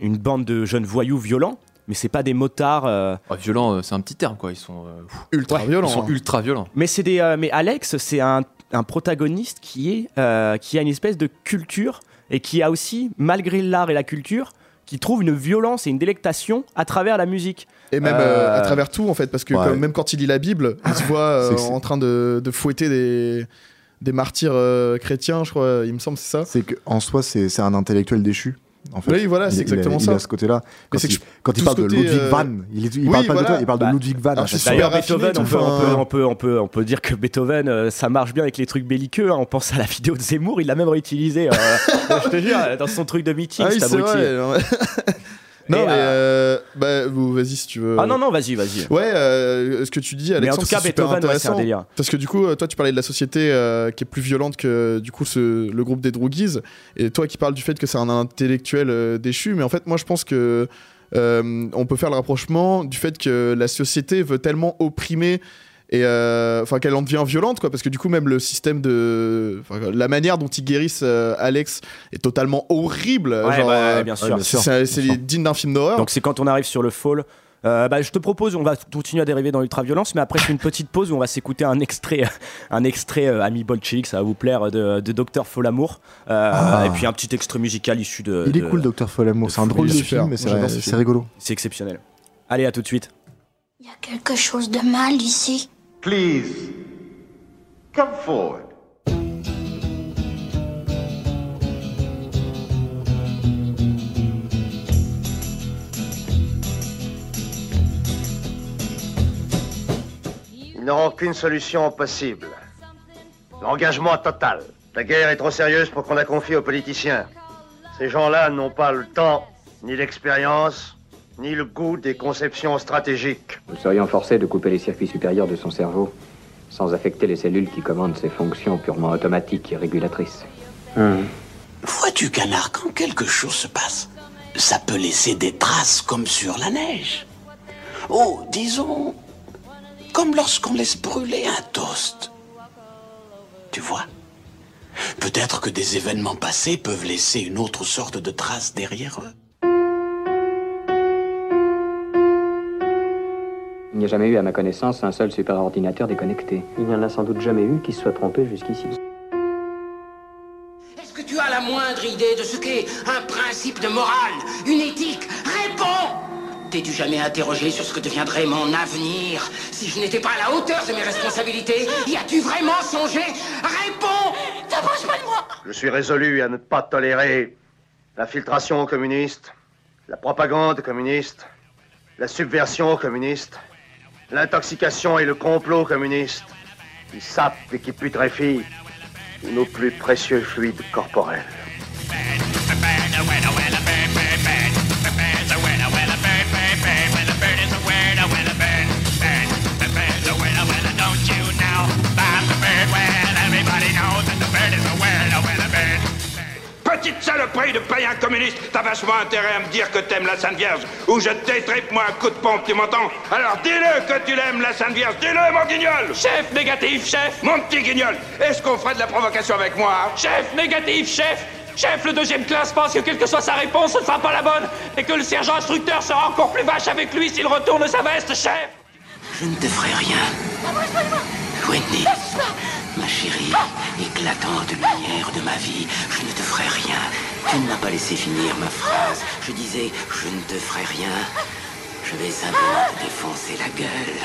une bande de jeunes voyous violents, mais c'est pas des motards. euh, Ah, violent, euh, c'est un petit terme quoi. Ils sont, euh, ultra violents. ils sont hein. ultra violents. mais c'est des, euh, mais Alex, c'est un, un protagoniste qui est, euh, qui a une espèce de culture et qui a aussi, malgré l'art et la culture, qui trouve une violence et une délectation à travers la musique. Et même Euh, euh, à travers tout, en fait, parce que Ouais. comme- même quand il lit la Bible, il se voit euh, en train de, de fouetter des, des martyrs euh, chrétiens, je crois, il me semble, c'est ça. C'est qu'en soi, c'est un intellectuel déchu. En fait. Oui, voilà, Il- c'est il a- exactement il ça. a ce côté-là. Quand, il, quand il parle de Ludwig euh, van, il, il oui, parle pas de toi, il parle Bah, de Ludwig van. D'ailleurs, Beethoven, on peut, peut, on, peut, on, peut, on peut dire que Beethoven, euh, ça marche bien avec les trucs belliqueux. hein. On pense à la vidéo de Zemmour, il l'a même réutilisé. euh, je te jure, dans son truc de meeting, Ah oui, non, Et, mais euh, bah, vas-y si tu veux. Ah non, non, vas-y, vas-y. Ouais, euh, ce que tu dis, Mais en Alexandre, tout cas, c'est super Beethoven, ouais, c'est un délire. Parce que du coup, euh, toi, tu parlais de la société euh, qui est plus violente que du coup ce, le groupe des Droogies, et toi qui parles du fait que c'est un intellectuel déchu, mais en fait, moi, je pense que on peut faire le rapprochement du fait que la société veut tellement opprimer et euh, enfin qu'elle en devient violente quoi parce que du coup même le système de la manière dont ils guérissent euh, Alex est totalement horrible Ouais, genre, bah, euh, bien ouais, sûr. bien sûr. c'est c'est digne d'un film d'horreur Donc c'est quand on arrive sur le fall. Euh, bah, je te propose, on va continuer à dériver dans l'ultra-violence, mais après fais une petite pause où on va s'écouter un extrait, un extrait euh, Ami Bolchevik, ça va vous plaire, de, de Docteur Folamour, euh, Ah. et puis un petit extrait musical issu de. Il est de- cool, Docteur Folamour. C'est un drôle de Super. film, mais c'est c'est rigolo. C'est exceptionnel. Allez, à tout de suite. Il y a quelque chose de mal ici. Please, come forward. n'auront qu'une solution possible. L'engagement total. La guerre est trop sérieuse pour qu'on la confie aux politiciens. Ces gens-là n'ont pas le temps, ni l'expérience, ni le goût des conceptions stratégiques. Nous serions forcés de couper les circuits supérieurs de son cerveau, sans affecter les cellules qui commandent ses fonctions purement automatiques et régulatrices. Vois-tu, canard, quand quelque chose se passe, ça peut laisser des traces comme sur la neige. Oh, disons, comme lorsqu'on laisse brûler un toast. Tu vois Peut-être que des événements passés peuvent laisser une autre sorte de trace derrière eux. Il n'y a jamais eu, à ma connaissance, un seul superordinateur déconnecté. Il n'y en a sans doute jamais eu qui se soit trompé jusqu'ici. Est-ce que tu as la moindre idée de ce qu'est un principe de morale, une éthique? Réponds! T'es-tu jamais interrogé sur ce que deviendrait mon avenir. Si je n'étais pas à la hauteur de mes responsabilités Y as-tu vraiment songé? Réponds! T'approches pas de moi! Je suis résolu à ne pas tolérer l'infiltration communiste, la propagande communiste, la subversion communiste, l'intoxication et le complot communiste, qui sapent et qui putréfient nos plus précieux fluides corporels. Saloperie de païen communiste, t'as vachement intérêt à me dire que t'aimes la Sainte Vierge, ou je t'étripe moi un coup de pompe, tu m'entends Alors dis-le que tu l'aimes la Sainte Vierge, dis-le mon guignol Chef, négatif, chef Mon petit guignol, est-ce qu'on ferait de la provocation avec moi hein Chef, négatif, chef Chef, le deuxième classe pense que quelle que soit sa réponse, ce ne sera pas la bonne, et que le sergent instructeur sera encore plus vache avec lui s'il retourne sa veste, chef Je ne te ferai rien. Whitney, chérie, éclatante lumière de ma vie, je ne te ferai rien. Tu ne m'as pas laissé finir ma phrase. Je disais, je ne te ferai rien. Je vais simplement te défoncer la gueule.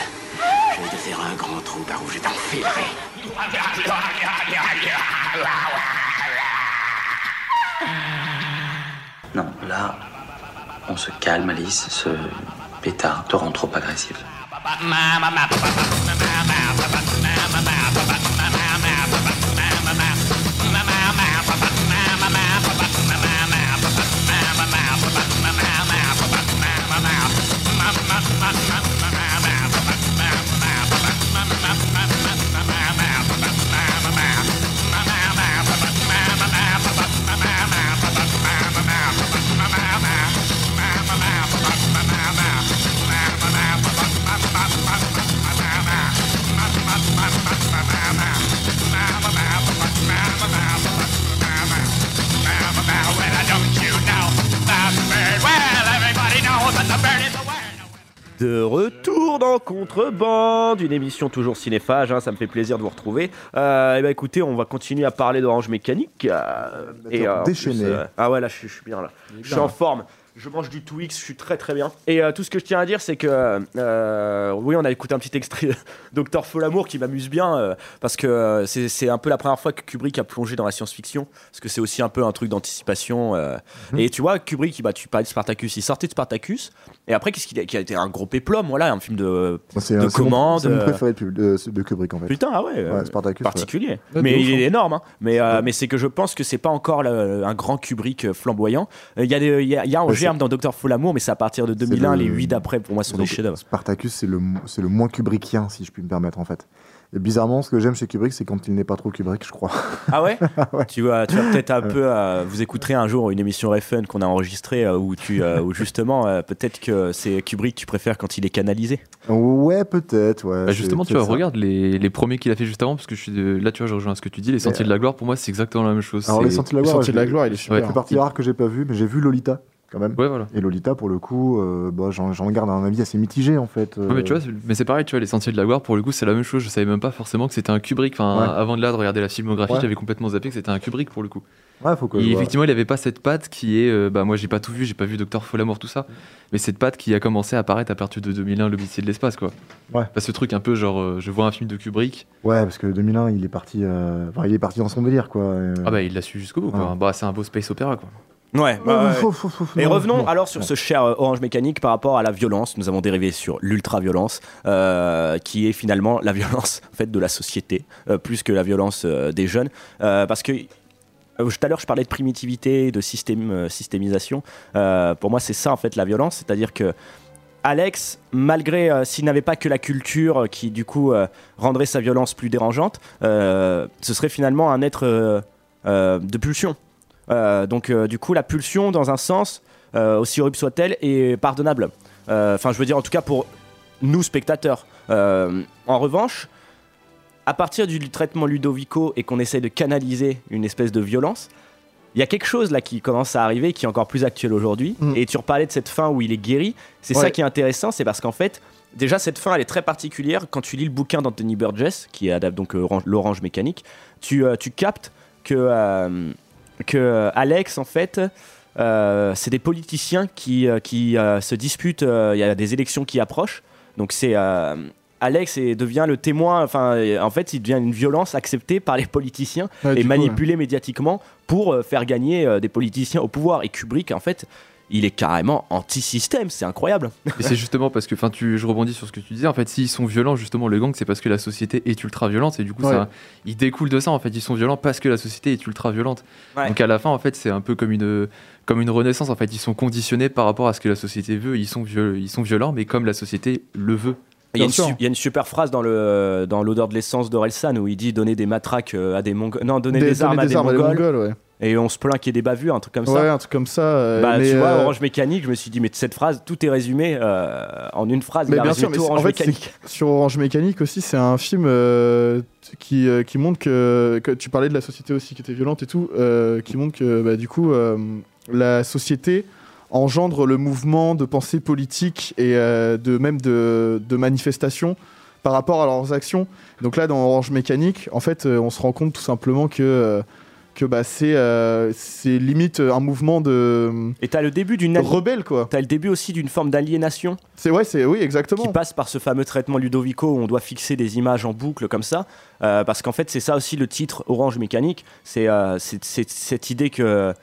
Je vais te faire un grand trou par où je t'enfilerai. Non, là, on se calme, Alice. Ce pétard te rend trop agressive. De retour dans Contrebande, une émission toujours cinéphage, hein, ça me fait plaisir de vous retrouver. Euh, et ben écoutez, on va continuer à parler d'Orange Mécanique. euh, et, euh, en plus, euh, ah ouais, là je suis, bien là. Je suis en forme. Je mange du Twix, je suis très très bien. Et euh, tout ce que je tiens à dire, c'est que euh, oui, on a écouté un petit extrait de Docteur Folamour qui m'amuse bien euh, parce que euh, c'est un peu la première fois que Kubrick a plongé dans la science-fiction parce que c'est aussi un peu un truc d'anticipation. euh. Mhm. Et tu vois, Kubrick, bah, tu parlais de Spartacus, il sortait de Spartacus et après, qu'est-ce qu'il a, qui a été un gros péplum, voilà, un film de, de commande. C'est mon préféré de, pub- de, de Kubrick en fait. Putain, ah ouais, Spartacus. particulier. ouais. Mais il est hein. énorme. hein. Mais, euh, mais c'est que je pense que c'est pas encore le- un grand Kubrick flamboyant. Il y, a des- y a, il y a un Ouais, germe dans Docteur Folamour, mais c'est à partir de 2001. le- Les 8 d'après, pour moi, sont des chefs-d'œuvre. Spartacus, c'est le, c'est le moins Kubrickien, si je puis me permettre, en fait. Et bizarrement, ce que j'aime chez Kubrick, c'est quand il n'est pas trop Kubrick, je crois. Ah ouais, Tu vas, tu vas peut-être un peu. euh, vous écouterez un jour une émission Refn qu'on a enregistrée euh, où, tu, euh, où justement, euh, peut-être que c'est Kubrick tu préfères quand il est canalisé. Ouais, peut-être, ouais. Bah, justement, tu vois, regarde les, les premiers qu'il a fait juste avant, parce que je suis de- là, tu vois, je rejoins ce que tu dis. Les Sentiers de la Gloire, pour moi, c'est exactement la même chose. Alors, les Sentiers de la Gloire, Sentiers de la je- Gloire, il est super. Ça fait partie rare que j'ai pas vu, mais j'ai vu Lolita, quand même. Ouais, voilà. Et Lolita, pour le coup, euh, bah, j'en garde un avis assez mitigé, en fait. Ouais, mais tu vois, c'est- mais c'est pareil, tu vois, les Sentiers de la Gloire, pour le coup, c'est la même chose. Je savais même pas forcément que c'était un Kubrick. Enfin, Ouais. avant de là, de regarder la filmographie, j'avais complètement zappé que c'était un Kubrick pour le coup. Ouais, faut que Et effectivement, il avait pas cette patte qui est. euh, bah, moi, j'ai pas tout vu, j'ai pas vu Docteur Folamour, tout ça. Mais cette patte qui a commencé à apparaître à partir de 2001, l'Odyssée de l'espace, quoi. Ouais. Bah, ce truc un peu genre, euh, je vois un film de Kubrick. Ouais, parce que 2001, il est parti, euh, enfin, il est parti dans son délire, quoi. Euh, Ah bah, il l'a su jusqu'au bout, quoi. Bah, c'est un beau space opéra, quoi. Ouais, bah, ouais. Faut- faut- faut- faut- Et non, revenons non. alors sur ce cher euh, Orange Mécanique par rapport à la violence. Nous avons dérivé sur l'ultra-violence, euh, qui est finalement la violence en fait, de la société, euh, plus que la violence euh, des jeunes. Parce que tout à l'heure, je parlais de primitivité, de système, systémisation. Pour moi, c'est ça en fait la violence, c'est-à-dire que Alex, malgré euh, s'il n'avait pas que la culture euh, qui du coup euh, rendrait sa violence plus dérangeante, ce serait finalement un être de pulsion. Euh, donc euh, du coup la pulsion dans un sens, euh, aussi horrible soit-elle, est pardonnable. Enfin je veux dire en tout cas pour nous spectateurs. En revanche, à partir du traitement Ludovico et qu'on essaye de canaliser une espèce de violence, il y a quelque chose là qui commence à arriver qui est encore plus actuel aujourd'hui. Et tu reparlais de cette fin où il est guéri. C'est ça qui est intéressant, c'est parce qu'en fait, déjà cette fin elle est très particulière. Quand tu lis le bouquin d'Anthony Burgess, qui adapte donc euh, Orange- l'Orange Mécanique, tu, euh, tu captes que, euh, que euh, Alex en fait. euh, c'est des politiciens qui, euh, qui euh, se disputent. euh, Il y a des élections qui approchent. Donc c'est Alex et devient le témoin. Enfin, en fait, il devient une violence acceptée par les politiciens Ouais, et manipulée médiatiquement pour faire gagner des politiciens au pouvoir. Et Kubrick, en fait, il est carrément anti-système. C'est incroyable. Et c'est justement parce que, enfin, tu, je rebondis sur ce que tu disais. En fait, s'ils sont violents, justement, le gang, c'est parce que la société est ultra violente et du coup, Ouais. ça, il découle de ça. En fait, ils sont violents parce que la société est ultra violente. Ouais. Donc à la fin, en fait, c'est un peu comme une, comme une renaissance. En fait, ils sont conditionnés par rapport à ce que la société veut. Ils sont, viol- ils sont violents, mais comme la société le veut. Il y, a une su- il y a une super phrase dans le dans l'odeur de l'essence d'Orelsan où il dit donner des matraques euh, à des Mongols. Non, donner Des- des, armes, donner à, des armes à des Mongols. Mongols, ouais. Et on se plaint qu'il y ait des bavures, un truc comme ça. Ouais, un truc comme ça. euh, Bah, mais, tu vois, euh, Orange Mécanique, je me suis dit, mais cette phrase, tout est résumé euh, en une phrase. Mais bien sûr, mais Orange en fait, Mécanique. sur Orange Mécanique aussi, c'est un film euh, qui, qui montre que, que tu parlais de la société aussi qui était violente et tout, qui montre que bah, du coup la société engendre le mouvement de pensée politique et de même de, de manifestation par rapport à leurs actions. Donc là, dans Orange Mécanique, en fait, on se rend compte tout simplement que que bah, c'est euh, c'est limite un mouvement de Et t'as le début d'une rebelle quoi. T'as le début aussi d'une forme d'aliénation. C'est ouais, c'est oui, exactement. Qui passe par ce fameux traitement Ludovico où on doit fixer des images en boucle comme ça, Euh, parce qu'en fait c'est ça aussi le titre Orange Mécanique, c'est euh, cette idée que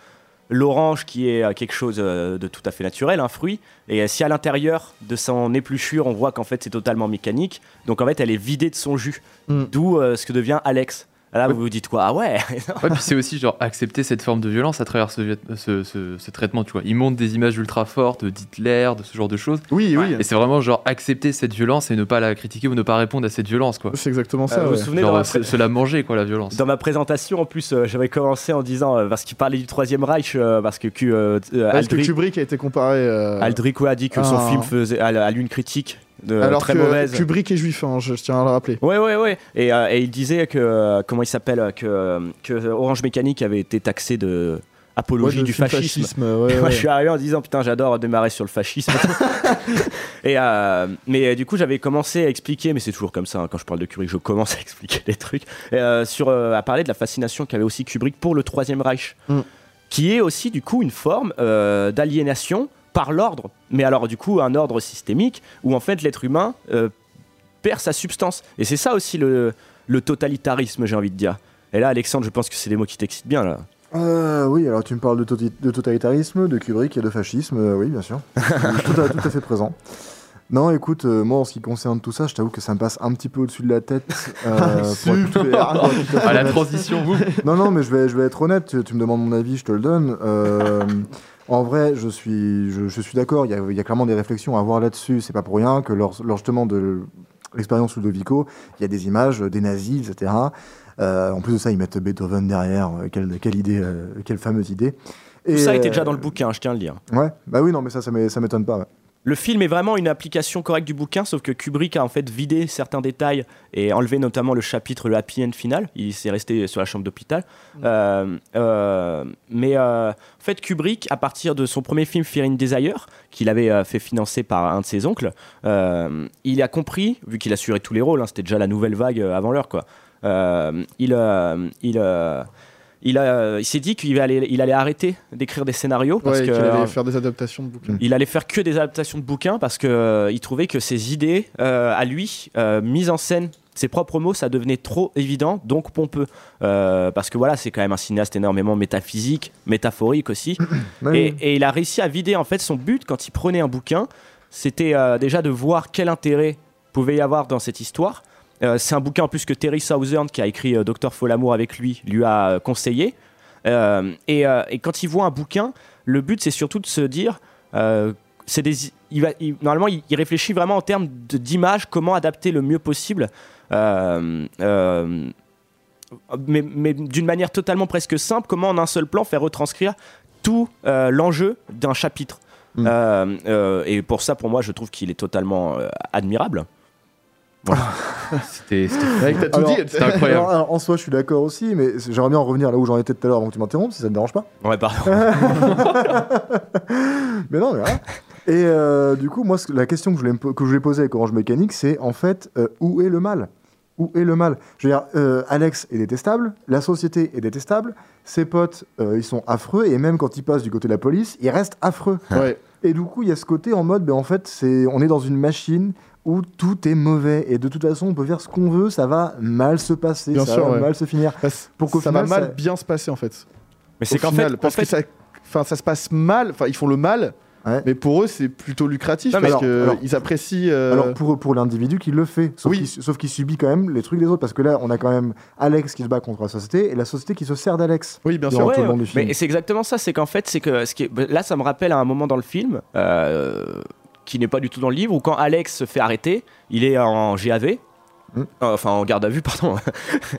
l'orange qui est euh, quelque chose de tout à fait naturel, un fruit, et si à l'intérieur de son épluchure on voit qu'en fait c'est totalement mécanique, donc en fait elle est vidée de son jus, Mm. d'où euh, ce que devient Alex. Là vous vous dites quoi? Ah ouais Ouais, puis c'est aussi genre accepter cette forme de violence à travers ce, ce, ce- ce traitement, tu vois. Ils montrent des images ultra fortes d'Hitler, de ce genre de choses. Oui, oui. Et c'est vraiment genre accepter cette violence et ne pas la critiquer ou ne pas répondre à cette violence, quoi. C'est exactement ça, vous vous souvenez Genre, dans la se, la manger, quoi, la violence. Dans ma présentation, en plus, euh, j'avais commencé en disant, euh, parce qu'il parlait du Troisième Reich, euh, parce que, euh, euh, Aldrich, Kubrick a été comparé. euh, Aldrich, a dit que son Ah. film faisait à, à lui une critique de, alors très que mauvaise. Kubrick est juif, hein, je, je tiens à le rappeler. Ouais, ouais, ouais. Et, euh, et il disait que, euh, comment il s'appelle, que, euh, que Orange Mécanique avait été taxé de apologie Ouais, du fascisme. fascisme, ouais, Et moi, je suis arrivé en disant putain, j'adore démarrer sur le fascisme. et euh, mais du coup, j'avais commencé à expliquer, mais c'est toujours comme ça hein, quand je parle de Kubrick, je commence à expliquer des trucs, sur à parler de la fascination qu'avait aussi Kubrick pour le Troisième Reich, Mm. qui est aussi du coup une forme d'aliénation par l'ordre, mais alors du coup un ordre systémique où en fait l'être humain euh, perd sa substance. Et c'est ça aussi le, le totalitarisme, j'ai envie de dire. Et là, Alexandre, je pense que c'est des mots qui t'excitent bien là. Euh, oui, alors tu me parles de, toti- de totalitarisme, de Kubrick et de fascisme, euh, oui, bien sûr. Tout à, tout à fait présent. Non, écoute, euh, moi en ce qui concerne tout ça, je t'avoue que ça me passe un petit peu au-dessus de la tête. euh, pour être tout à- Super. pour être tout à fait À la honnête. transition, vous. Non, non, mais je vais, je vais être honnête, tu, tu me demandes mon avis, je te le donne. Euh, en vrai, je suis, je, je suis d'accord, il y a, il y a clairement des réflexions à avoir là-dessus, c'est pas pour rien que lors, lors justement de l'expérience Ludovico, il y a des images des nazis, etc. Euh, en plus de ça, ils mettent Beethoven derrière, euh, quelle, quelle idée, euh, quelle fameuse idée. Tout ça était euh, déjà dans le bouquin, je tiens à le dire. Ouais, bah oui, non, mais ça, ça m'é- ça m'étonne pas. ouais. Le film est vraiment une application correcte du bouquin, sauf que Kubrick a en fait vidé certains détails et enlevé notamment le chapitre le happy end final. Il s'est resté sur la chambre d'hôpital. Euh, euh, mais euh, en fait, Kubrick, à partir de son premier film Fear in Desire, qu'il avait fait financer par un de ses oncles, il a compris, vu qu'il assurait tous les rôles, hein, c'était déjà la nouvelle vague avant l'heure, quoi. il, il, il, a- il s'est dit qu'il allait, il allait arrêter d'écrire des scénarios parce Ouais, qu'il allait euh, faire des adaptations de bouquins. il allait faire que des adaptations de bouquins parce que euh, il trouvait que ses idées euh, à lui, euh, mises en scène ses propres mots, ça devenait trop évident, donc pompeux. Euh, parce que voilà, c'est quand même un cinéaste énormément métaphysique, métaphorique aussi. Et, et il a réussi à vider en fait son but quand il prenait un bouquin, c'était euh, déjà de voir quel intérêt pouvait y avoir dans cette histoire. Euh, c'est un bouquin en plus que Terry Southern, qui a écrit euh, Docteur Folamour avec lui, lui a euh, conseillé. Et, et quand il voit un bouquin, le but c'est surtout de se dire, c'est des, il va, il- normalement il, il réfléchit vraiment en termes d'image, comment adapter le mieux possible. mais, mais d'une manière totalement presque simple, comment en un seul plan faire retranscrire tout l'enjeu d'un chapitre. Euh, et pour ça, pour moi, je trouve qu'il est totalement admirable. Voilà. C'était Mec, t'as tout Alors, dit. C'était incroyable. alors, alors, en soi, je suis d'accord aussi, mais j'aimerais bien en revenir là où j'en étais tout à l'heure avant que tu m'interrompes, si ça te dérange pas. Ouais, pardon. mais non, mais voilà. Et euh, du coup, moi, la question que je voulais, que je voulais poser avec Orange Mécanique, c'est en fait, euh, où est le mal? Où est le mal? Je veux dire, euh, Alex est détestable, la société est détestable, ses potes, euh, ils sont affreux, et même quand il passe du côté de la police, il reste affreux. Ouais. Et du coup, il y a ce côté en mode, ben, en fait, c'est, on est dans une machine où tout est mauvais, et de toute façon, on peut faire ce qu'on veut, ça va mal se passer, Bien ça sûr, va ouais. mal se finir. Pour qu'au ça va final, mal ça- bien se passer en fait. Mais c'est qu'en fait- parce en que ça, enfin, ça se passe mal. Enfin, ils font le mal, mais pour eux, c'est plutôt lucratif Non, parce alors- que alors- ils apprécient. euh, Alors pour, pour l'individu qui le fait, sauf qu'il sauf qu'il subit quand même les trucs des autres, parce que là on a quand même Alex qui se bat contre la société et la société qui se sert d'Alex. Oui, bien Ouais, film. Mais c'est exactement ça, c'est qu'en fait, c'est que ce qui est- là, ça me rappelle à un moment dans le film, euh, qui n'est pas du tout dans le livre, où quand Alex se fait arrêter, il est en GAV. Hmm. euh, Enfin, en garde à vue, pardon.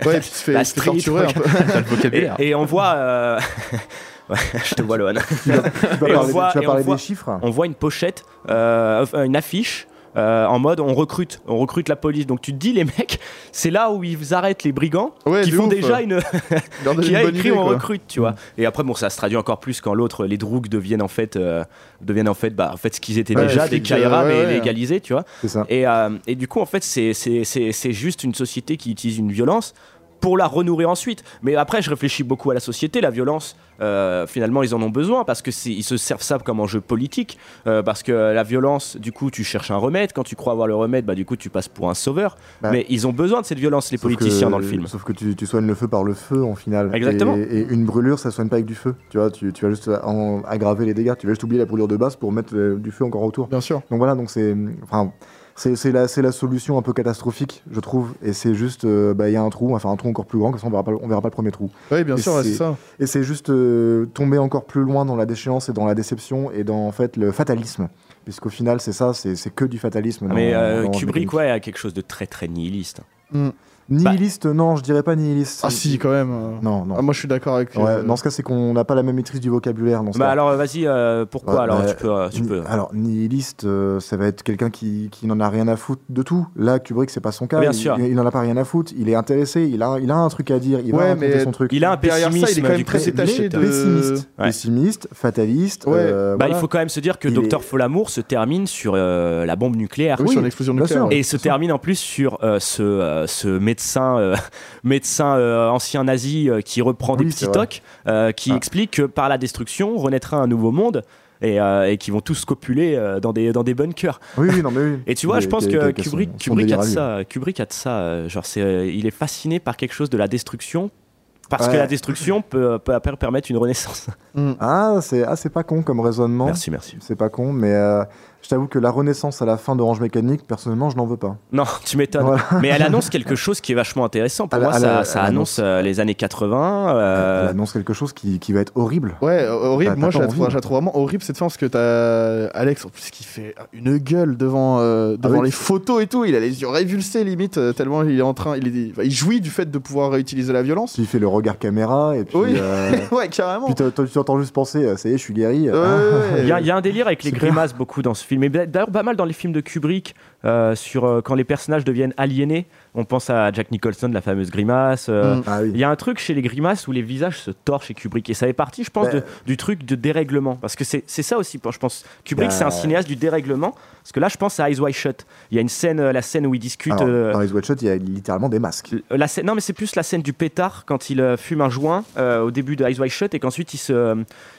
Ouais, puis il se fait- La street, torturer un peu. Le vocabulaire. Et, et on voit. euh, ouais, je te vois, Lohan. vas Et on parler- voit- tu vas et on parler voit- des chiffres On voit une pochette, euh, une affiche. Euh, en mode on recrute, on recrute la police. Donc tu te dis les mecs, c'est là où ils arrêtent les brigands Ouais, qui font ouf. déjà une qui a écrit idée, on recrute, tu vois. Et après bon ça se traduit encore plus quand l'autre les droogs deviennent en fait euh, deviennent en fait bah en fait ce qu'ils étaient Ouais, déjà des Kaira mais légalisés, tu vois. Et, euh, et du coup en fait c'est c'est juste une société qui utilise une violence pour la renourrir ensuite. Mais après, je réfléchis beaucoup à la société. La violence, euh, finalement, ils en ont besoin parce que ils se servent ça comme enjeu politique. euh, parce que la violence, du coup, tu cherches un remède. Quand tu crois avoir le remède, bah, du coup, tu passes pour un sauveur. Bah. Mais ils ont besoin de cette violence, les Sauf politiciens, que- dans le film. Sauf que tu, tu soignes le feu par le feu en final. Exactement. Et, et une brûlure, ça soigne pas avec du feu. Tu vois, tu, tu vas juste en- aggraver les dégâts. Tu vas juste oublier la brûlure de base pour mettre euh, du feu encore autour. Bien sûr. Donc voilà, donc c'est, enfin, c'est, c'est la, c'est la solution un peu catastrophique, je trouve. Et c'est juste, euh, bah, il y a un trou, on va faire un trou encore plus grand, comme ça on verra pas, le- on verra pas le premier trou. Oui, bien Et sûr, c'est ça. Et c'est juste euh, tomber encore plus loin dans la déchéance et dans la déception et dans en fait le fatalisme. Puisqu'au final, c'est ça, c'est, c'est que du fatalisme. dans- Mais euh, dans Kubrick, ouais, a quelque chose de très très nihiliste. Nihiliste, non, je dirais pas nihiliste. Ah si, quand même. Non, non. Ah, moi, je suis d'accord avec. Ouais, euh, dans ce cas, c'est qu'on n'a pas la même maîtrise du vocabulaire. Dans ce Bah cas. alors, vas-y, euh, pourquoi Ouais, alors bah, tu peux, euh, tu peux. Alors, nihiliste, euh, ça va être quelqu'un qui, qui n'en a rien à foutre de tout. Là, Kubrick, c'est pas son cas. Bien il, sûr. Il, n'en a pas rien à foutre. Il est intéressé. Il a, il a un truc à dire. Il va raconter mais son truc. Il a un ça, il est pessimisme quand même très détaché de. pessimiste, Ouais. pessimiste, fataliste. Ouais. euh, Bah, voilà. il faut quand même se dire que Docteur Folamour se termine sur la bombe nucléaire. Oui, sur l'explosion nucléaire. Et se termine en plus sur ce, ce médecin, euh, médecin euh, ancien nazi euh, qui reprend des petits tocs, qui Ah. explique que par la destruction renaîtra un nouveau monde et, euh, et qui vont tous copuler euh, dans, des, dans des bunkers. Oui, oui, non, mais oui. Et tu vois, Mais je pense que son- Kubrick, son Kubrick, a ça, Kubrick a de ça. euh, Genre, c'est, il est fasciné par quelque chose de la destruction. Parce que la destruction peut, permettre une renaissance. Ah, c'est ah, c'est pas con comme raisonnement. Merci, merci. C'est pas con, mais je t'avoue que la renaissance à la fin d'Orange Mécanique, personnellement, je n'en veux pas. Non, tu m'étonnes. Voilà. Mais elle annonce quelque chose qui est vachement intéressant. Pour moi, ça, annonce annonce- euh, les années 80. euh, Elle annonce quelque chose qui, qui va être horrible. Ouais, euh, horrible. T'as- Moi, je la, trouve, envie, je la trouve vraiment horrible cette fin parce que t'as Alex en plus qui fait une gueule devant, euh, devant oui. les photos et tout. Il a les yeux révulsés limite tellement il est en train. Il, est, il jouit du fait de pouvoir utiliser la violence. Tu fais le regard caméra et puis. Oui, euh, ouais, carrément. puis tu entends juste penser, ça y est, je suis guéri. Ouais, Ah. ouais, Il y, a- il y a un délire avec les grimaces beaucoup dans ce film. Et d'ailleurs, pas mal dans les films de Kubrick, euh, sur euh, quand les personnages deviennent aliénés. On pense à Jack Nicholson, la fameuse grimace. euh, Mm. Ah oui. Il y a un truc chez les grimaces où les visages se tordent chez Kubrick. Et ça fait partie, je pense, de- du truc de dérèglement. Parce que c'est ça aussi, je pense. Kubrick, c'est un cinéaste du dérèglement. Parce que là, je pense à Eyes Wide Shut. Il y a une scène, la scène où il discute. Alors, euh, Dans les Watch Shot, il y a littéralement des masques. La scène, non, mais c'est plus la scène du pétard quand il fume un joint au début de Eyes Wide Shut et qu'ensuite il se,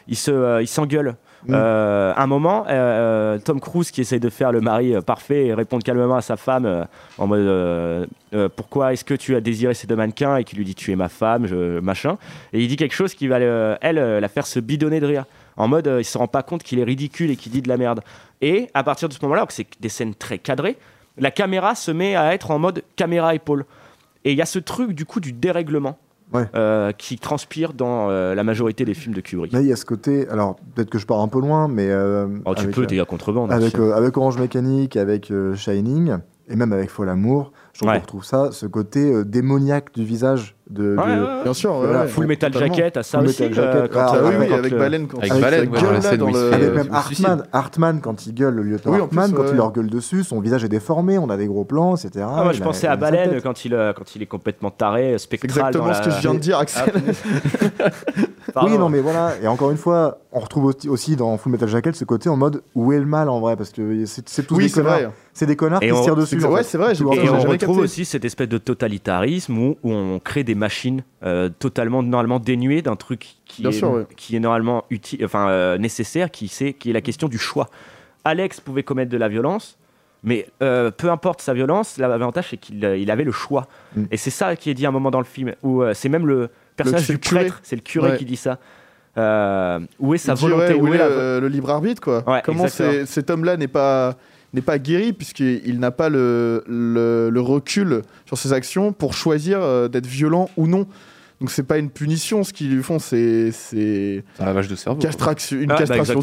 il se, il s'engueule. Mm. Euh, un moment, euh, Tom Cruise qui essaye de faire le mari euh, parfait et répondre calmement à sa femme euh, en mode euh, euh, pourquoi est-ce que tu as désiré ces deux mannequins? Et qui lui dit tu es ma femme, machin. Et il dit quelque chose qui va euh, elle euh, la faire se bidonner de rire. En mode, euh, il se rend pas compte qu'il est ridicule et qu'il dit de la merde. Et à partir de ce moment-là, c'est des scènes très cadrées, la caméra se met à être en mode caméra épaule. Et il y a ce truc du coup du dérèglement. Ouais. euh, qui transpire dans euh, la majorité des films de Kubrick. Mais il y a ce côté, alors peut-être que je pars un peu loin, mais. euh, Oh, tu avec, peux, t'es à contrebande. hein, avec, avec Orange Mécanique, avec Shining, et même avec Fol Amour, je trouve Ouais. qu'on retrouve ça, ce côté démoniaque du visage de. Ouais, de- ouais, ouais. Bien sûr, Voilà, ouais, Full Metal. Jacket, à ça Full aussi. Metal euh, quand, ah, euh, Ah oui, quand avec le- Baleine quand Avec il Baleine, sa ouais, dans gueule la là scène dans où il se le- fait, Avec euh, même. Hartman, Hartman, quand il gueule, le lieutenant Hartman, quand il leur gueule dessus, son visage est déformé, on a des gros plans, etc. Ah, moi, je pensais à Baleine quand il, euh, quand il est complètement taré, spectral. Exactement ce que je viens de dire, Axel. Pardon. Oui, non, mais voilà. Et encore une fois, on retrouve aussi- dans Full Metal Jacket ce côté en mode où est le mal en vrai Parce que c'est c'est tous Oui, des c'est connards. vrai. C'est des connards Et qui on- se tirent dessus. ouais, c'est vrai, Et J'ai on retrouve capté. aussi cette espèce de totalitarisme où, où on crée des machines euh, totalement normalement dénuées d'un truc qui Bien est, sûr, ouais. qui est normalement utile, enfin euh, nécessaire, qui, c'est, qui est la question du choix. Alex pouvait commettre de la violence, mais euh, peu importe sa violence, l'avantage c'est qu'il il avait le choix. Mm. Et c'est ça qui est dit à un moment dans le film, où c'est même le personnage du prêtre, c'est le curé Ouais. qui dit ça. Où est sa volonté où où est la- le, libre arbitre quoi Ouais, Comment cet homme-là n'est pas n'est pas guéri puisqu'il n'a pas le, le, le recul sur ses actions pour choisir euh, d'être violent ou non. Donc c'est pas une punition, ce qu'ils lui font, c'est c'est un lavage de cerveau. castration, une Ah, bah, castration.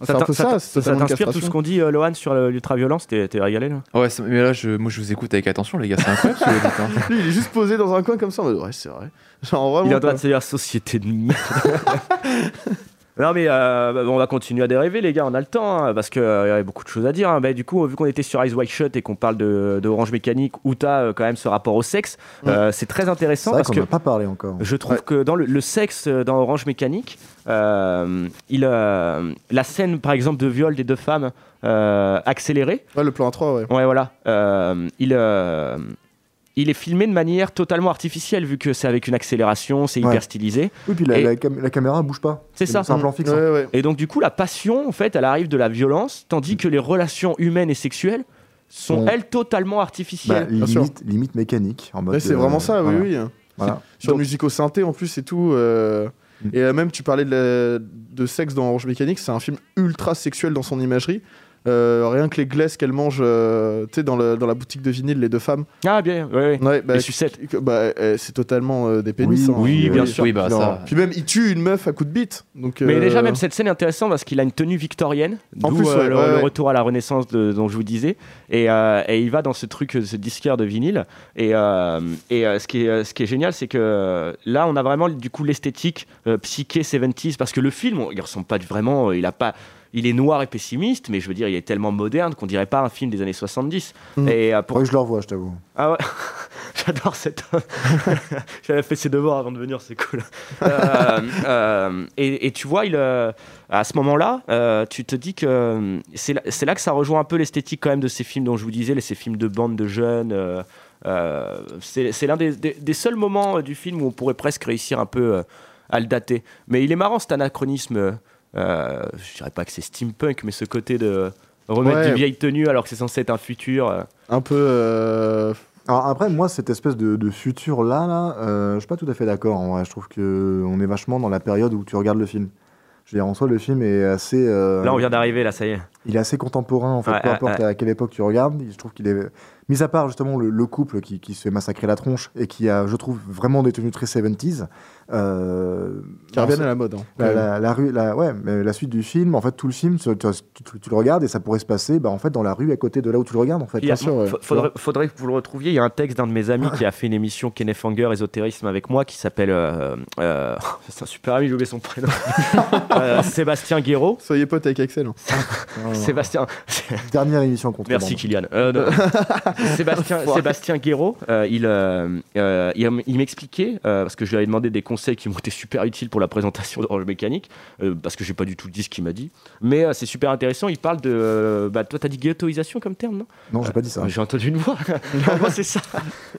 c'est un peu ça, ça t'inspire tout ce qu'on dit, euh, Lohan, sur le- l'ultra-violence T'es t'es régalé là? Ouais, mais là, je, moi, je vous écoute avec attention, les gars. C'est incroyable ce que vous dites. hein. Lui, il est juste posé dans un coin comme ça. en mode, ouais, c'est vrai. Genre vraiment. Il est en train quoi. de se dire société de merde. non mais euh, on va continuer à dériver les gars, on a le temps hein, parce qu'il y a beaucoup de choses à dire. hein. Bah, du coup, vu qu'on était sur Ice White Shut et qu'on parle de, de Orange Mécanique où tu as quand même ce rapport au sexe, euh, c'est très C'est intéressant vrai parce qu'on que n'a pas parlé encore. je trouve que dans le, le sexe euh, dans Orange Mécanique, euh, il, euh, la scène par exemple de viol des deux femmes euh, accélérée, Ouais, le plan à 3, ouais. Ouais, voilà. Euh, il, euh, il est filmé de manière totalement artificielle, vu que c'est avec une accélération, c'est Ouais. hyper stylisé. Oui, puis la, Et- la cam- la caméra bouge pas. C'est ça. C'est un plan fixe. hein. Ouais, ouais. Et donc, du coup, la passion, en fait, elle arrive de la violence, tandis que les relations humaines et sexuelles sont, elles, totalement Bah, artificielles. sûr. limite, limite mécanique. En mode, Ouais, c'est euh, vraiment ça, voilà. oui, oui. Voilà. Sur le musico-synthé en plus et tout. euh, Mm. Et euh, même, tu parlais de, la- de sexe dans Orange Mécanique, c'est un film ultra sexuel dans son imagerie. Euh, rien que les glaces qu'elles mangent euh, tu sais, dans, le- dans la boutique de vinyle, les deux femmes. Ah, bien, ouais. Ouais, bah, Les sucettes. bah, euh, c'est totalement euh, des pénis. Oui, hein. oui, bien sûr. Oui, bah Non. ça. Puis même, il tue une meuf à coup de bite. Donc, Mais euh, déjà, même cette scène est intéressante parce qu'il a une tenue victorienne, En d'où plus, euh, ouais, le, ouais, le ouais. retour à la Renaissance de- dont je vous disais. Et, euh, et il va dans ce truc, ce disquaire de vinyle. Et, euh, et euh, ce, qui est, ce qui est génial, c'est que euh, là, on a vraiment du coup l'esthétique euh, psyché 70s parce que le film, on- il ressemble pas vraiment, il a pas. Il est noir et pessimiste, mais je veux dire, il est tellement moderne qu'on dirait pas un film des années 70. Mm. Et euh, pour je le revoie, je t'avoue. ah ouais, j'adore cette. J'avais fait ses devoirs avant de venir, c'est cool. Euh, euh, et, et tu vois, il, euh, à ce moment-là, euh, tu te dis que euh, c'est là, que ça rejoint un peu l'esthétique quand même de ces films dont je vous disais, ces films de bande de jeunes. euh, euh, c'est l'un des, des- des seuls moments euh, du film où on pourrait presque réussir un peu euh, à le dater. Mais il est marrant cet anachronisme. Euh, je dirais pas que c'est steampunk, mais ce côté de remettre Ouais. des vieilles tenues alors que c'est censé être un futur. euh. Un peu. euh, Alors après, moi, cette espèce de, de futur là, là euh, je suis pas tout à fait d'accord. En vrai, je trouve que on est vachement dans la période où tu regardes le film. Je veux dire, en soi, le film est assez. euh, Là, on vient d'arriver, là, ça y est. il est assez contemporain en fait, Ouais, peu importe à quelle époque tu regardes. Je trouve qu'il est. Mis à part justement le, le couple qui, qui se fait massacrer la tronche et qui a, je trouve, vraiment des tenues très 70s. Euh, qui reviennent à la mode. hein, la, même. la- la rue, la, ouais, mais la suite du film, en fait, tout le film, tu, tu- tu- tu le regardes et ça pourrait se passer, bah, en fait, dans la rue à côté de là où tu le regardes, en fait. Bien sûr, ouais. fa- faudrait, faudrait que vous le retrouviez. Il y a un texte d'un de mes amis qui a fait une émission Kenneth Fanger, Ésotérisme, avec moi, qui s'appelle. euh, euh, c'est un super ami, j'ai oublié son prénom. Euh, Sébastien Guéraud. Soyez potes avec hein. Sébastien. Dernière émission contre Merci Kylian. Sébastien, Sébastien Guéraud, euh, il, euh, euh, il, il m'expliquait, euh, parce que je lui avais demandé des conseils qui m'ont été super utiles pour la présentation d'Orange Mécanique, euh, parce que j'ai pas du tout dit ce qu'il m'a dit, mais euh, c'est super intéressant. Il parle de. euh, bah, toi, t'as dit ghettoisation comme terme, non? Non, j'ai pas dit ça. J'ai entendu une voix. Gros, c'est ça.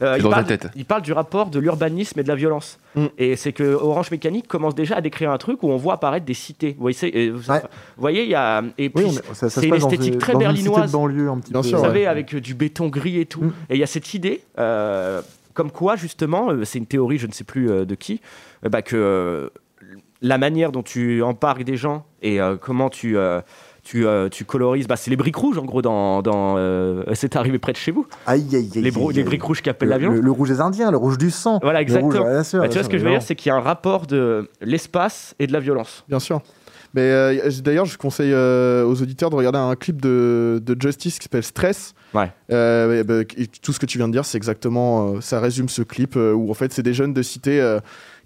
Euh, il, dans ta parle, tête. il parle du rapport de l'urbanisme et de la violence. Mm. Et c'est que Orange Mécanique commence déjà à décrire un truc où on voit apparaître des cités. Vous voyez, c'est- et vous, Ouais. vous voyez, il y a. Et puis, Oui, c'est une esthétique très dans une cité de berlinoise. banlieue un petit Bien peu. sûr, Vous ouais. savez, avec euh, du béton gris et tout. Et il y a cette idée, euh, comme quoi justement, euh, c'est une théorie, je ne sais plus euh, de qui, euh, bah, que euh, la manière dont tu embarques des gens et euh, comment tu, euh, tu, euh, tu colorises, bah, c'est les briques rouges en gros dans, dans euh, c'est arrivé près de chez vous. Aïe, aïe, aïe. Les, bro- briques rouges qui appellent Le, l'avion. le- le rouge des Indiens, le rouge du sang. Voilà, rouge, exactement. bien sûr, Bah, bien tu vois sûr, ce que je veux dire, c'est qu'il y a un rapport de l'espace et de la violence. Bien sûr. Mais euh, d'ailleurs, je conseille euh, aux auditeurs de regarder un clip de, de Justice qui s'appelle Stress. Ouais. Euh, et bah, et tout ce que tu viens de dire, c'est exactement. ça résume ce clip où en fait, c'est des jeunes de cité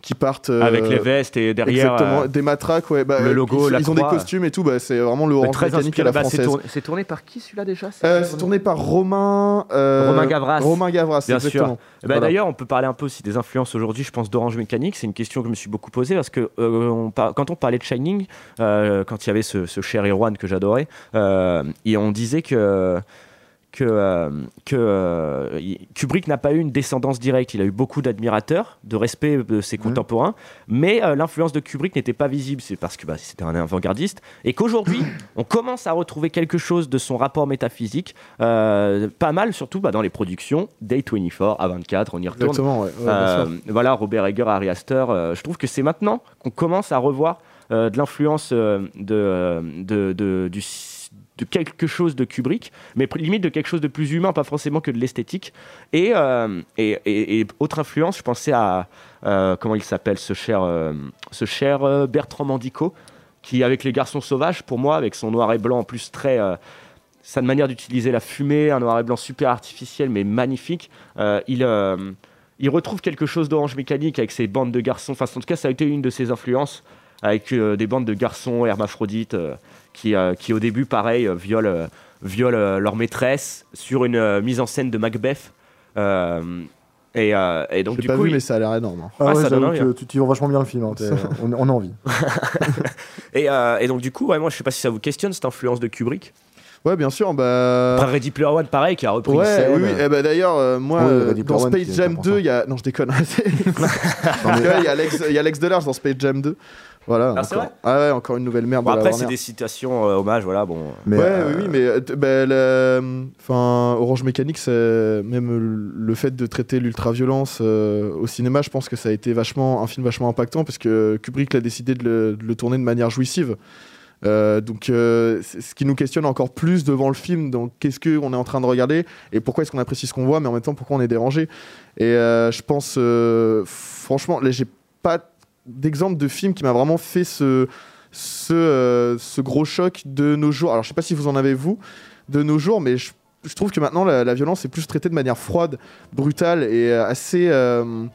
qui partent. euh, Avec les vestes et derrière, Exactement, euh, des matraques, ouais. bah, le logo, ils, la ils ont croix. des costumes et tout. Bah, c'est vraiment le orange très mécanique à la Bah, c'est française. tourné, c'est tourné par qui celui-là déjà? C'est- Euh, tourné par Romain. euh, Romain Gavras. Romain Gavras, Bien exactement. sûr. Eh ben, Voilà. D'ailleurs, on peut parler un peu aussi des influences aujourd'hui, je pense, d'Orange Mécanique. C'est une question que je me suis beaucoup posée parce que euh, on par- quand on parlait de Shining, euh, quand il y avait ce, ce cher Erwan que j'adorais, euh, et on disait que. Que, euh, que euh, Kubrick n'a pas eu une descendance directe. Il a eu beaucoup d'admirateurs, de respect de ses contemporains, mais euh, l'influence de Kubrick n'était pas visible. C'est parce que bah, c'était un avant-gardiste. Et qu'aujourd'hui, on commence à retrouver quelque chose de son rapport métaphysique, pas mal, surtout bah, dans les productions. Day 24, A24, on y retourne. Exactement, ouais. Voilà, Robert Egger, Harry Astor. je trouve que c'est maintenant qu'on commence à revoir de l'influence de, de, de- du de quelque chose de Kubrick, mais limite de quelque chose de plus humain, pas forcément que de l'esthétique. Et, euh, autre influence, je pensais à euh, comment il s'appelle ce cher, euh, ce cher Bertrand Mandico, qui avec les garçons sauvages, pour moi, avec son noir et blanc en plus très sa manière d'utiliser la fumée, un noir et blanc super artificiel mais magnifique, il, retrouve quelque chose d'orange mécanique avec ses bandes de garçons. Enfin, en tout cas, ça a été une de ses influences avec des bandes de garçons hermaphrodites qui, euh, qui, au début, pareil, violent, euh, violent, euh, leur maîtresse sur une euh, mise en scène de Macbeth. Euh, et, euh, et donc, du pas coup, vu, il- mais ça a l'air énorme. hein. Ah ouais, ça donne envie, que hein. tu, tu vends vachement bien le film, hein, on, on a envie. Et, euh, et donc, du coup, ouais, moi, je sais pas si ça vous questionne cette influence de Kubrick. Ouais, bien sûr. Bah... Après Ready Player One, pareil, qui a repris Ouais, scène. oui, oui. Eh ben, D'ailleurs, euh, moi, Oui, euh, dans One, Space Jam 2, il y a. Non, je déconne. Il y a Alex, il y a Alex Delars dans Space Jam 2. Voilà. Ah, c'est encore. vrai Ah ouais, encore une nouvelle merde. Bon, de la après, c'est des citations euh, hommages, voilà, bon. Mais, ouais, euh, oui, mais euh, bah, le- enfin, Orange Mécanique, c'est même le fait de traiter l'ultra-violence euh, au cinéma, je pense que ça a été vachement un film vachement impactant parce que Kubrick a décidé de le, de le tourner de manière jouissive. Euh, donc, euh, ce qui nous questionne encore plus devant le film. Donc, qu'est-ce qu'on est en train de regarder et pourquoi est-ce qu'on apprécie ce qu'on voit, mais en même temps, pourquoi on est dérangé. Et euh, je pense, euh, franchement, là, j'ai pas d'exemple de film qui m'a vraiment fait euh, ce gros choc de nos jours. Alors, je sais pas si vous en avez, vous, de nos jours, mais je, trouve que maintenant, la, la violence est plus traitée de manière froide, brutale et euh, assez. euh,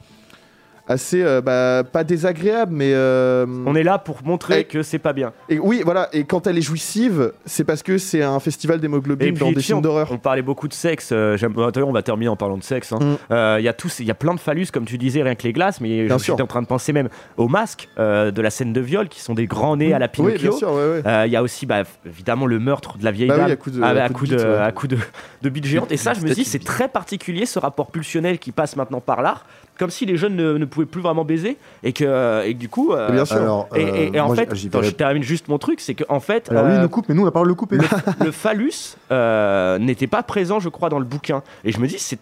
assez euh, bah, pas désagréable mais euh, On est là pour montrer Et- que c'est pas bien. et oui voilà et quand elle est jouissive c'est parce que c'est un festival d'hémoglobine dans des tu sais, films on- d'horreur On parlait beaucoup de sexe. euh, j'aime- D'ailleurs, on va terminer en parlant de sexe. hein. Mm. Euh, Il y a tous, il y a plein de phallus, comme tu disais, rien que les glaces. Mais Bien sûr. j'étais en train de penser même aux masques euh, de la scène de viol, qui sont des grands nez à la oui Pinocchio. bien sûr ouais, ouais. Euh, Il y a aussi, bah, évidemment, le meurtre de la vieille Bah oui, dame à coup de- à, à à coup de de, bite, ouais. à coup de, de bite géante. Et ça, je me dis, c'est très particulier ce rapport pulsionnel qui passe maintenant par l'art, comme si les jeunes ne, ne pouvaient plus vraiment baiser et que, et que du coup. euh, Bien sûr. Alors, et, et- et euh, en moi, fait, attends, je termine juste mon truc, c'est qu'en fait, Alors lui, il euh, nous coupe, mais nous, on a pas le couper. le phallus euh, n'était pas présent, je crois, dans le bouquin. Et je me dis, c'est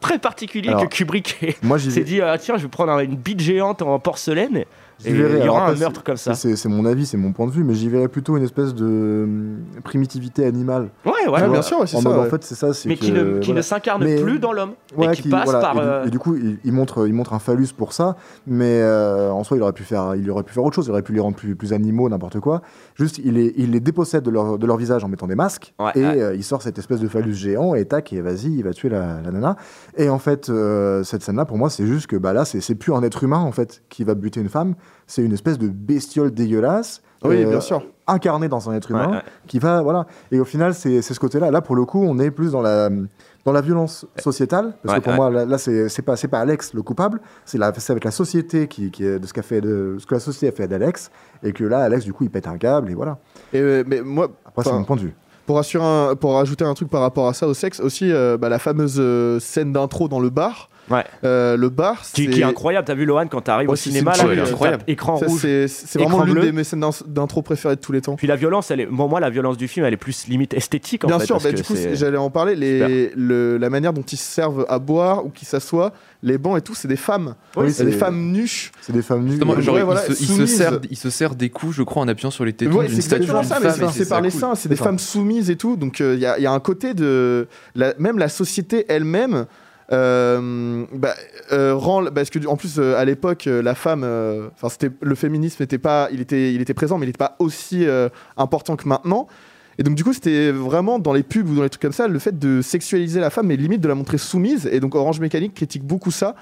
très particulier Alors, que Kubrick s'est dit, ah, tiens, je vais prendre une bite géante en porcelaine. Et il y aura un meurtre comme ça. C'est mon avis, c'est mon point de vue, mais j'y verrais plutôt une espèce de hum, primitivité animale. Ouais, ouais, vois, bien sûr, ouais, c'est ça, mode, ouais. En fait, c'est ça. Mais que, qui ne, qui voilà. ne s'incarne plus dans l'homme. Ouais, et qui, passe voilà, par. et, du, euh, et du coup, il, il montre, il montre un phallus pour ça, mais euh, en soi, il aurait pu faire, il aurait pu faire autre chose. Il aurait pu les rendre plus, plus animaux, n'importe quoi. Juste, il les, il les dépossède de leur, de leur visage en mettant des masques, Ouais, et ouais. euh, il sort cette espèce de phallus géant, et tac, et vas-y, il va tuer la, la nana. Et en fait, euh, cette scène-là, pour moi, c'est juste que bah là, c'est c'est plus un être humain en fait qui va buter une femme, c'est une espèce de bestiole dégueulasse. oui euh, bien sûr incarné dans un être humain Ouais, ouais. qui va voilà et au final c'est ce côté là pour le coup on est plus dans la dans la violence sociétale parce Ouais, que pour ouais. moi là, là, c'est c'est pas pas Alex le coupable c'est avec la société qui, qui est de ce qu'a fait de ce que la société a fait d'Alex et que là Alex du coup il pète un câble et voilà et, euh, mais moi après c'est mon point de vue Pour, assurer un- pour rajouter un truc par rapport à ça au sexe, aussi euh, bah, la fameuse euh, scène d'intro dans le bar, Ouais. Euh, le bar, c'est qui est incroyable. T'as vu Lohan quand t'arrives au Ouais, cinéma c'est là, tapes incroyable. écran Ça, rouge. c'est vraiment l'une bleu. des mes scènes d'in- d'intro préférées de tous les temps. Puis la violence, elle est, bon, moi la violence du film, elle est plus limite esthétique en Bien fait. sûr, parce bah, que du coup, c'est- j'allais en parler. Les, le- la manière dont ils se servent à boire ou qu'ils s'assoient, les bancs et tout, c'est des femmes. Oui, c'est des femmes nues. C'est des femmes nues. Justement, Ouais, genre, il, voilà, se, il se soumise. sert, il se sert des coups, je crois, en appuyant sur les tétons Ouais, d'une c'est statue par les seins, c'est des femmes soumises et tout. Donc il y, a- un côté de. même la société elle-même. Euh, bah, euh, parce que en plus euh, à l'époque la femme enfin le féminisme était pas il était présent mais il n'était pas aussi important que maintenant et donc du coup c'était vraiment dans les pubs ou dans les trucs comme ça le fait de sexualiser la femme et limite de la montrer soumise et donc Orange Mécanique critique beaucoup ça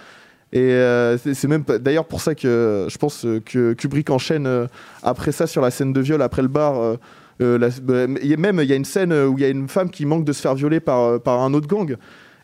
et c'est même d'ailleurs pour ça que je pense que Kubrick enchaîne après ça sur la scène de viol après le bar. la- bah, même il y a une scène où il y a une femme qui manque de se faire violer par un autre gang.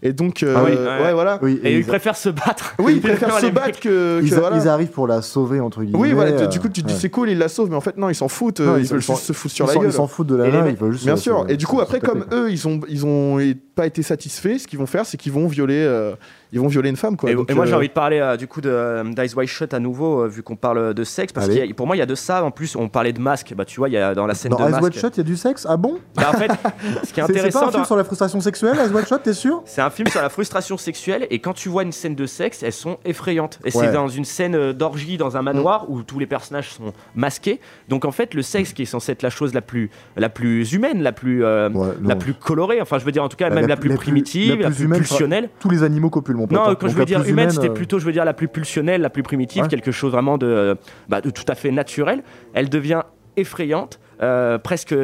Et donc euh, Ah oui, ouais, ouais. voilà. Oui, Et et ils ils, préfèrent se battre. Oui, ils préfèrent se battre que, que ils- voilà. ils arrivent pour la sauver entre guillemets. Oui, voilà. euh, Du coup, tu te dis ouais. c'est cool, ils la sauvent, mais en fait non, ils s'en foutent. Non, euh, ils, ils veulent s'en- juste se foutre sur la gueule. Ils s'en foutent de la main, ils veulent juste. Bien sûr. Et du coup, après, comme eux, ils ont, ils ont pas été satisfaits, ce qu'ils vont faire, c'est qu'ils vont violer, euh, ils vont violer une femme, quoi. Et, Donc, et moi j'ai euh, envie de parler euh, du coup de d'Ice White Shut à nouveau euh, vu qu'on parle de sexe parce que pour moi il y a de ça en plus on parlait de masque bah tu vois il y a dans la scène Dans de Eyes masque Wide Shut, il y a du sexe? Ah bon? Bah, en fait ce qui est C'est- C'est pas intéressant un film dans- sur la frustration sexuelle, Eyes Wide Shut, t'es sûr? C'est un film sur la frustration sexuelle et quand tu vois une scène de sexe elles sont effrayantes. Et Ouais. c'est dans une scène d'orgie dans un manoir où tous les personnages sont masqués. Donc en fait le sexe qui est censé être la chose la plus la plus humaine la plus euh, Ouais, la plus colorée enfin je veux dire en tout cas Bah, même la la, plus- primitive la plus pulsionnelle Tous les animaux copulent, mon pote. Non, hein. quand je veux dire humaine, c'était euh, plutôt, je veux dire, la plus pulsionnelle, la plus primitive, quelque chose vraiment de, bah, de tout à fait naturel. Elle devient effrayante, euh, presque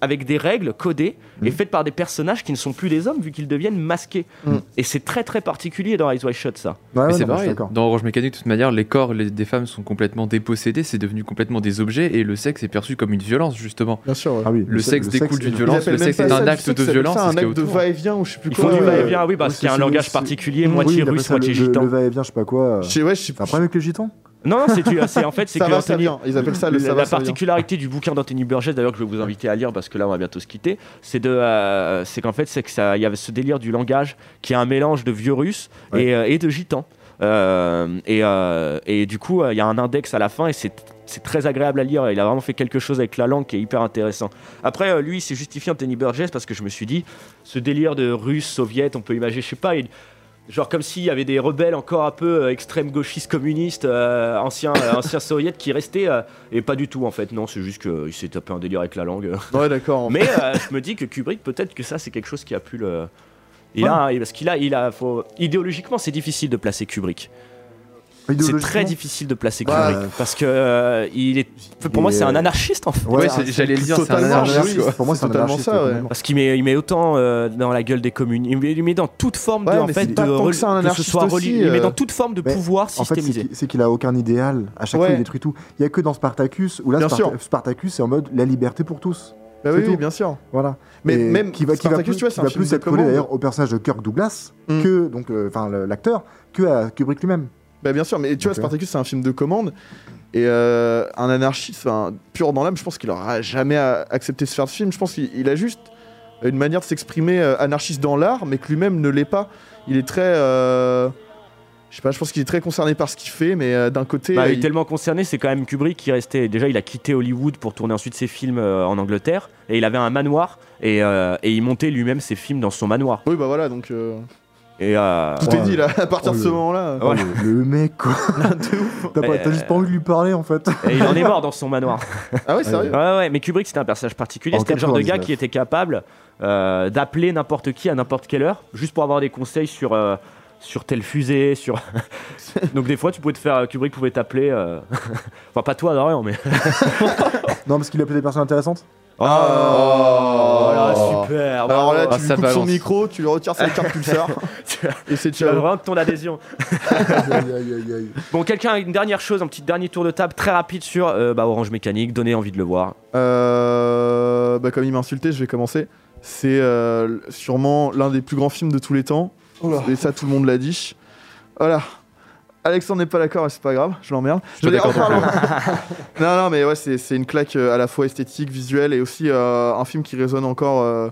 avec des règles codées et Mm. faites par des personnages qui ne sont plus des hommes vu qu'ils deviennent masqués. Mm. Et c'est très très particulier dans Eyes Wide Shut ça. Ouais, Mais ouais, c'est pareil. Dans Orange Mécanique, de toute manière, les corps les- des femmes sont complètement dépossédés, c'est devenu complètement des objets et le sexe est perçu comme une violence, justement. Bien sûr. ouais. Ah oui, Le sexe découle d'une violence, le sexe est un acte de violence. un acte de va-et-vient ou je sais plus Ils quoi. font du va-et-vient, oui, parce qu'il y a un langage particulier, moitié il appelle russe, moitié gitan. Le va-et-vient, je sais pas quoi. Je sais- ouais, je sais problème avec les gitans Non, non, c'est c'est- en fait, c'est que va, Anthony-. Ils appellent ça le la, ça va, la particularité du bouquin d'Anthony Burgess, d'ailleurs que je vais vous inviter à lire parce que là on va bientôt se quitter, c'est de, euh, c'est qu'en fait c'est que ça, il y avait ce délire du langage qui est un mélange de vieux russe Ouais. et, euh, et de gitan. Euh, et, et du coup, il y a un index à la fin et c'est c'est très agréable à lire. Il a vraiment fait quelque chose avec la langue qui est hyper intéressant. Après, euh, lui, il s'est justifié Anthony Burgess parce que je me suis dit, ce délire de russe, soviète, on peut imaginer, je sais pas, il- Genre comme s'il y avait des rebelles encore un peu euh, extrême gauchistes communistes, euh, anciens, euh, anciens soviets qui restaient, euh, et pas du tout en fait. Non, c'est juste qu'il s'est tapé un délire avec la langue. Ouais, d'accord. Mais euh, je me dis que Kubrick, peut-être que ça, c'est quelque chose qui a pu le. Il a, parce qu'il a, il a, faut... idéologiquement, c'est difficile de placer Kubrick. C'est très difficile de placer Bah, Kubrick parce que euh, il est, pour moi, est, c'est un euh, anarchiste en fait. Ouais, j'allais le dire, c'est un anarchiste. quoi. Pour moi, c'est un totalement anarchiste, ça, ouais. Parce qu'il met, il met autant euh, dans la gueule des communes, il met, il met dans toute forme Ouais, de, en fait, de que rel- ça, un ce anarchiste soit aussi, relié. il met euh. dans toute forme de Mais pouvoir En fait, c'est systémisé. qu'il- c'est qu'il a aucun idéal. À chaque Ouais. fois, il détruit tout. Il y a que dans Spartacus où là, sûr. Spartacus, c'est en mode la liberté pour tous. Bah oui, bien sûr. Voilà. Mais Et même qui va, qui va Spartacus, plus, tu vois, qui c'est un va film plus de être collé d'ailleurs au personnage de Kirk Douglas Mm. que donc euh, enfin l'acteur que à Kubrick lui-même. Bah bien sûr, mais tu vois. Spartacus, c'est un film de commande. Et euh, un anarchiste, pur dans l'âme, je pense qu'il aura jamais accepté de faire ce film. Je pense qu'il il a juste une manière de s'exprimer euh, anarchiste dans l'art, mais que lui-même ne l'est pas. Il est très. euh, je sais pas, je pense qu'il est très concerné par ce qu'il fait, mais euh, d'un côté. Bah, il est tellement concerné, c'est quand même Kubrick qui restait. Déjà, il a quitté Hollywood pour tourner ensuite ses films euh, en Angleterre. Et il avait un manoir. Et, euh, et il montait lui-même ses films dans son manoir. Oui, bah voilà, donc. Euh, Et, euh, Tout Ouais. est dit là, à partir Oh, de ce le- moment-là. Oh, le, le mec quoi. T'as pas- t'as Euh, juste pas envie de lui parler en fait. et il en est mort dans son manoir. Ah ouais, sérieux Ouais, ouais, mais Kubrick c'était un personnage particulier. C'était le genre de gars 99. qui était capable euh, d'appeler n'importe qui à n'importe quelle heure, juste pour avoir des conseils sur, euh, sur telle fusée. Sur... Donc des fois, tu pouvais te faire. Kubrick pouvait t'appeler. euh, enfin, pas toi, Dorian, mais. Non parce qu'il appelait des personnes intéressantes? Oh, là, super. Alors là, Ah, tu lui coupes son micro, tu lui retires sa carte pulsar, et c'est Tu vas ciao. vraiment ton adhésion. aïe, aïe, aïe, aïe. Bon, quelqu'un a une dernière chose, un petit dernier tour de table très rapide sur euh, bah, Orange Mécanique. Donnez envie de le voir. Euh, bah, comme il m'a insulté, je vais commencer. C'est euh, sûrement l'un des plus grands films de tous les temps. Et ça, tout le monde l'a dit. Voilà. Alexandre n'est pas d'accord, c'est pas grave, je l'emmerde. d'accord oh, pardon. non, non, mais ouais, c'est une claque euh, à la fois esthétique, visuelle et aussi euh, un film qui résonne encore, euh,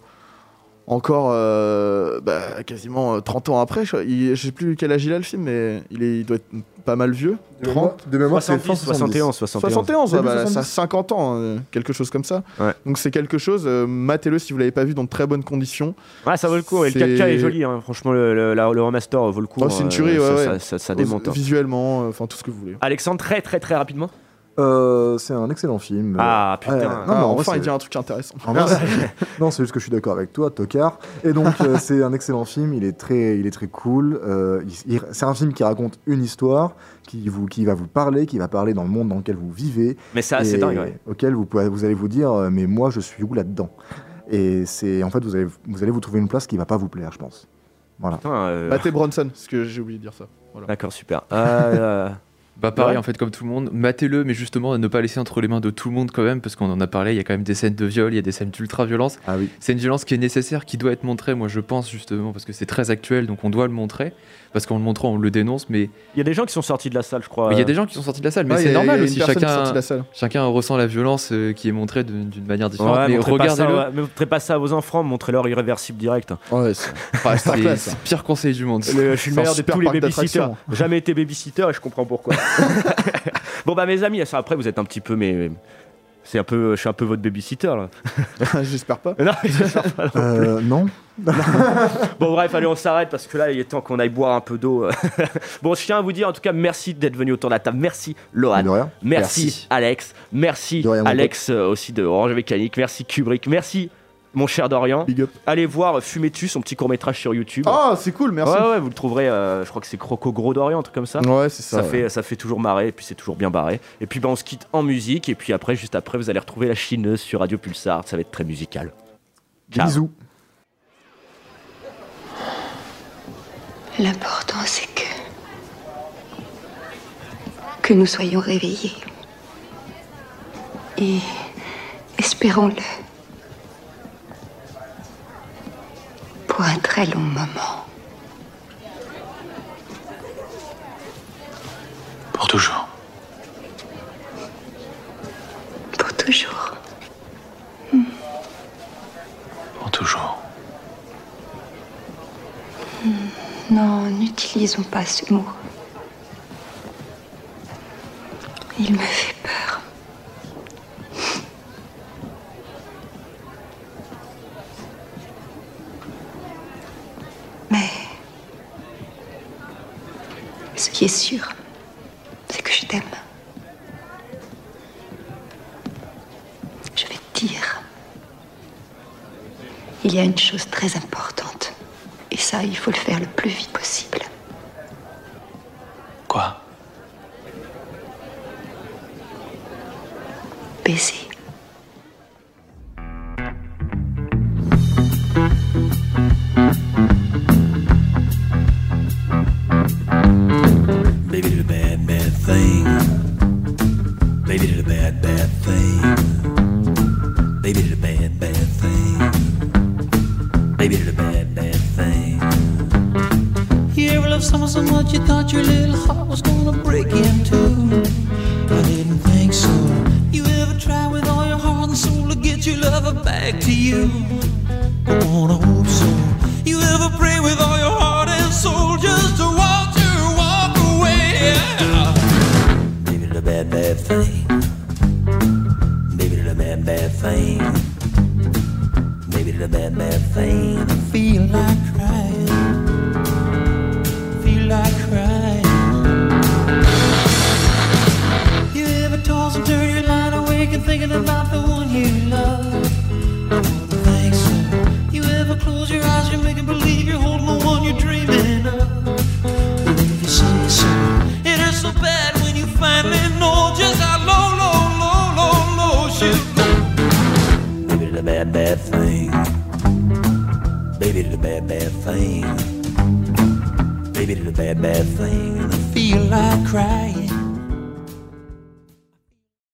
encore euh, bah, quasiment euh, 30 ans après. Je, je sais plus quel âge il a le film, mais il, est, il doit être pas mal vieux. De mémoire- 30 de mémoire, c'est 70, fin 70. 71, 71. 71, ouais, Début bah, ça a 70. 50 ans, euh, quelque chose comme ça. Ouais. Donc c'est quelque chose, euh, matez-le si vous l'avez pas vu dans de très bonnes conditions. Ouais, ça vaut le coup. Et le C'est- 4K est joli. hein. Franchement, le, le- la- le remaster vaut le coup. Oh, c'est une hein. tuerie, ouais, ça, ouais. ça- ça- ça démonte. hein. Visuellement, euh, enfin tout ce que vous voulez. Alexandre, très très très rapidement. Euh, c'est un excellent film. Ah, putain. Ouais, Ah, non, vrai, enfin, il dit un truc intéressant. Vrai, non, c'est juste que je suis d'accord avec toi, Tocard. Et donc, euh, c'est un excellent film. Il est très, il est très cool. Euh, c'est un film qui raconte une histoire, qui, vous, qui va vous parler, qui va parler dans le monde dans lequel vous vivez. Mais ça, c'est dingue, ouais. Auquel vous, pouvez- vous allez vous dire, euh, mais moi, je suis où là-dedans? Et c'est en fait, vous allez, vous allez vous trouver une place qui va pas vous plaire, je pense. Voilà. Putain, euh, Bronson, parce que j'ai oublié de dire ça. Voilà. D'accord, super. Bah pareil Ouais. en fait comme tout le monde, matez-le mais justement ne pas laisser entre les mains de tout le monde quand même parce qu'on en a parlé, il y a quand même des scènes de viol, il y a des scènes d'ultra violence. Ah oui. C'est une violence qui est nécessaire, qui doit être montrée moi je pense justement parce que c'est très actuel donc on doit le montrer parce qu'en le montrant on le dénonce mais Il y a des gens qui sont sortis de la salle, je crois. il y a des gens qui sont sortis de la salle mais Ouais, il y c'est a- il y a normal aussi chacun de la salle. chacun ressent la violence euh, qui est montrée d'une manière différente Ouais, mais montrez pas ça, regardez-le. ouais, mais montrez pas ça à vos enfants, montrez-leur irréversible direct. Ouais, c'est Ah, le pire conseil du monde. Le- je suis le meilleur de tous les babysitters. Jamais été babysitter et je comprends pourquoi. bon bah mes amis, après vous êtes un petit peu mais c'est un peu, je suis un peu votre babysitter là. J'espère pas. Non, j'espère pas non. Euh, non. Bon bref, allez on s'arrête parce que là il est temps qu'on aille boire un peu d'eau. bon, je tiens à vous dire en tout cas merci d'être venu autour de la table. Merci Lohan. Merci, Merci. Alex. Merci Alex euh, aussi de Orange Mécanique. Merci Kubrick. Merci mon cher Dorian. Big up. Allez voir Fumetu, son petit court métrage sur YouTube. Ah, c'est cool, merci. Ouais, ouais, vous le trouverez, euh, je crois que c'est Croco Gros Dorian, un truc comme ça. Ouais, c'est ça. Ça, ouais. fait, ça fait toujours marrer, et puis c'est toujours bien barré. Et puis bah, on se quitte en musique, et puis après, juste après, vous allez retrouver la chineuse sur Radio Pulsar. Ça va être très musical. Ciao. Bisous. L'important, c'est que. que nous soyons réveillés. Et. espérons-le. Pour un très long moment. Pour toujours. Pour toujours. Pour toujours. Non, n'utilisons pas ce mot. Il me fait peur. Mais ce qui est sûr, c'est que je t'aime. Je vais te dire. Il y a une chose très importante. Et ça, il faut le faire le plus vite possible.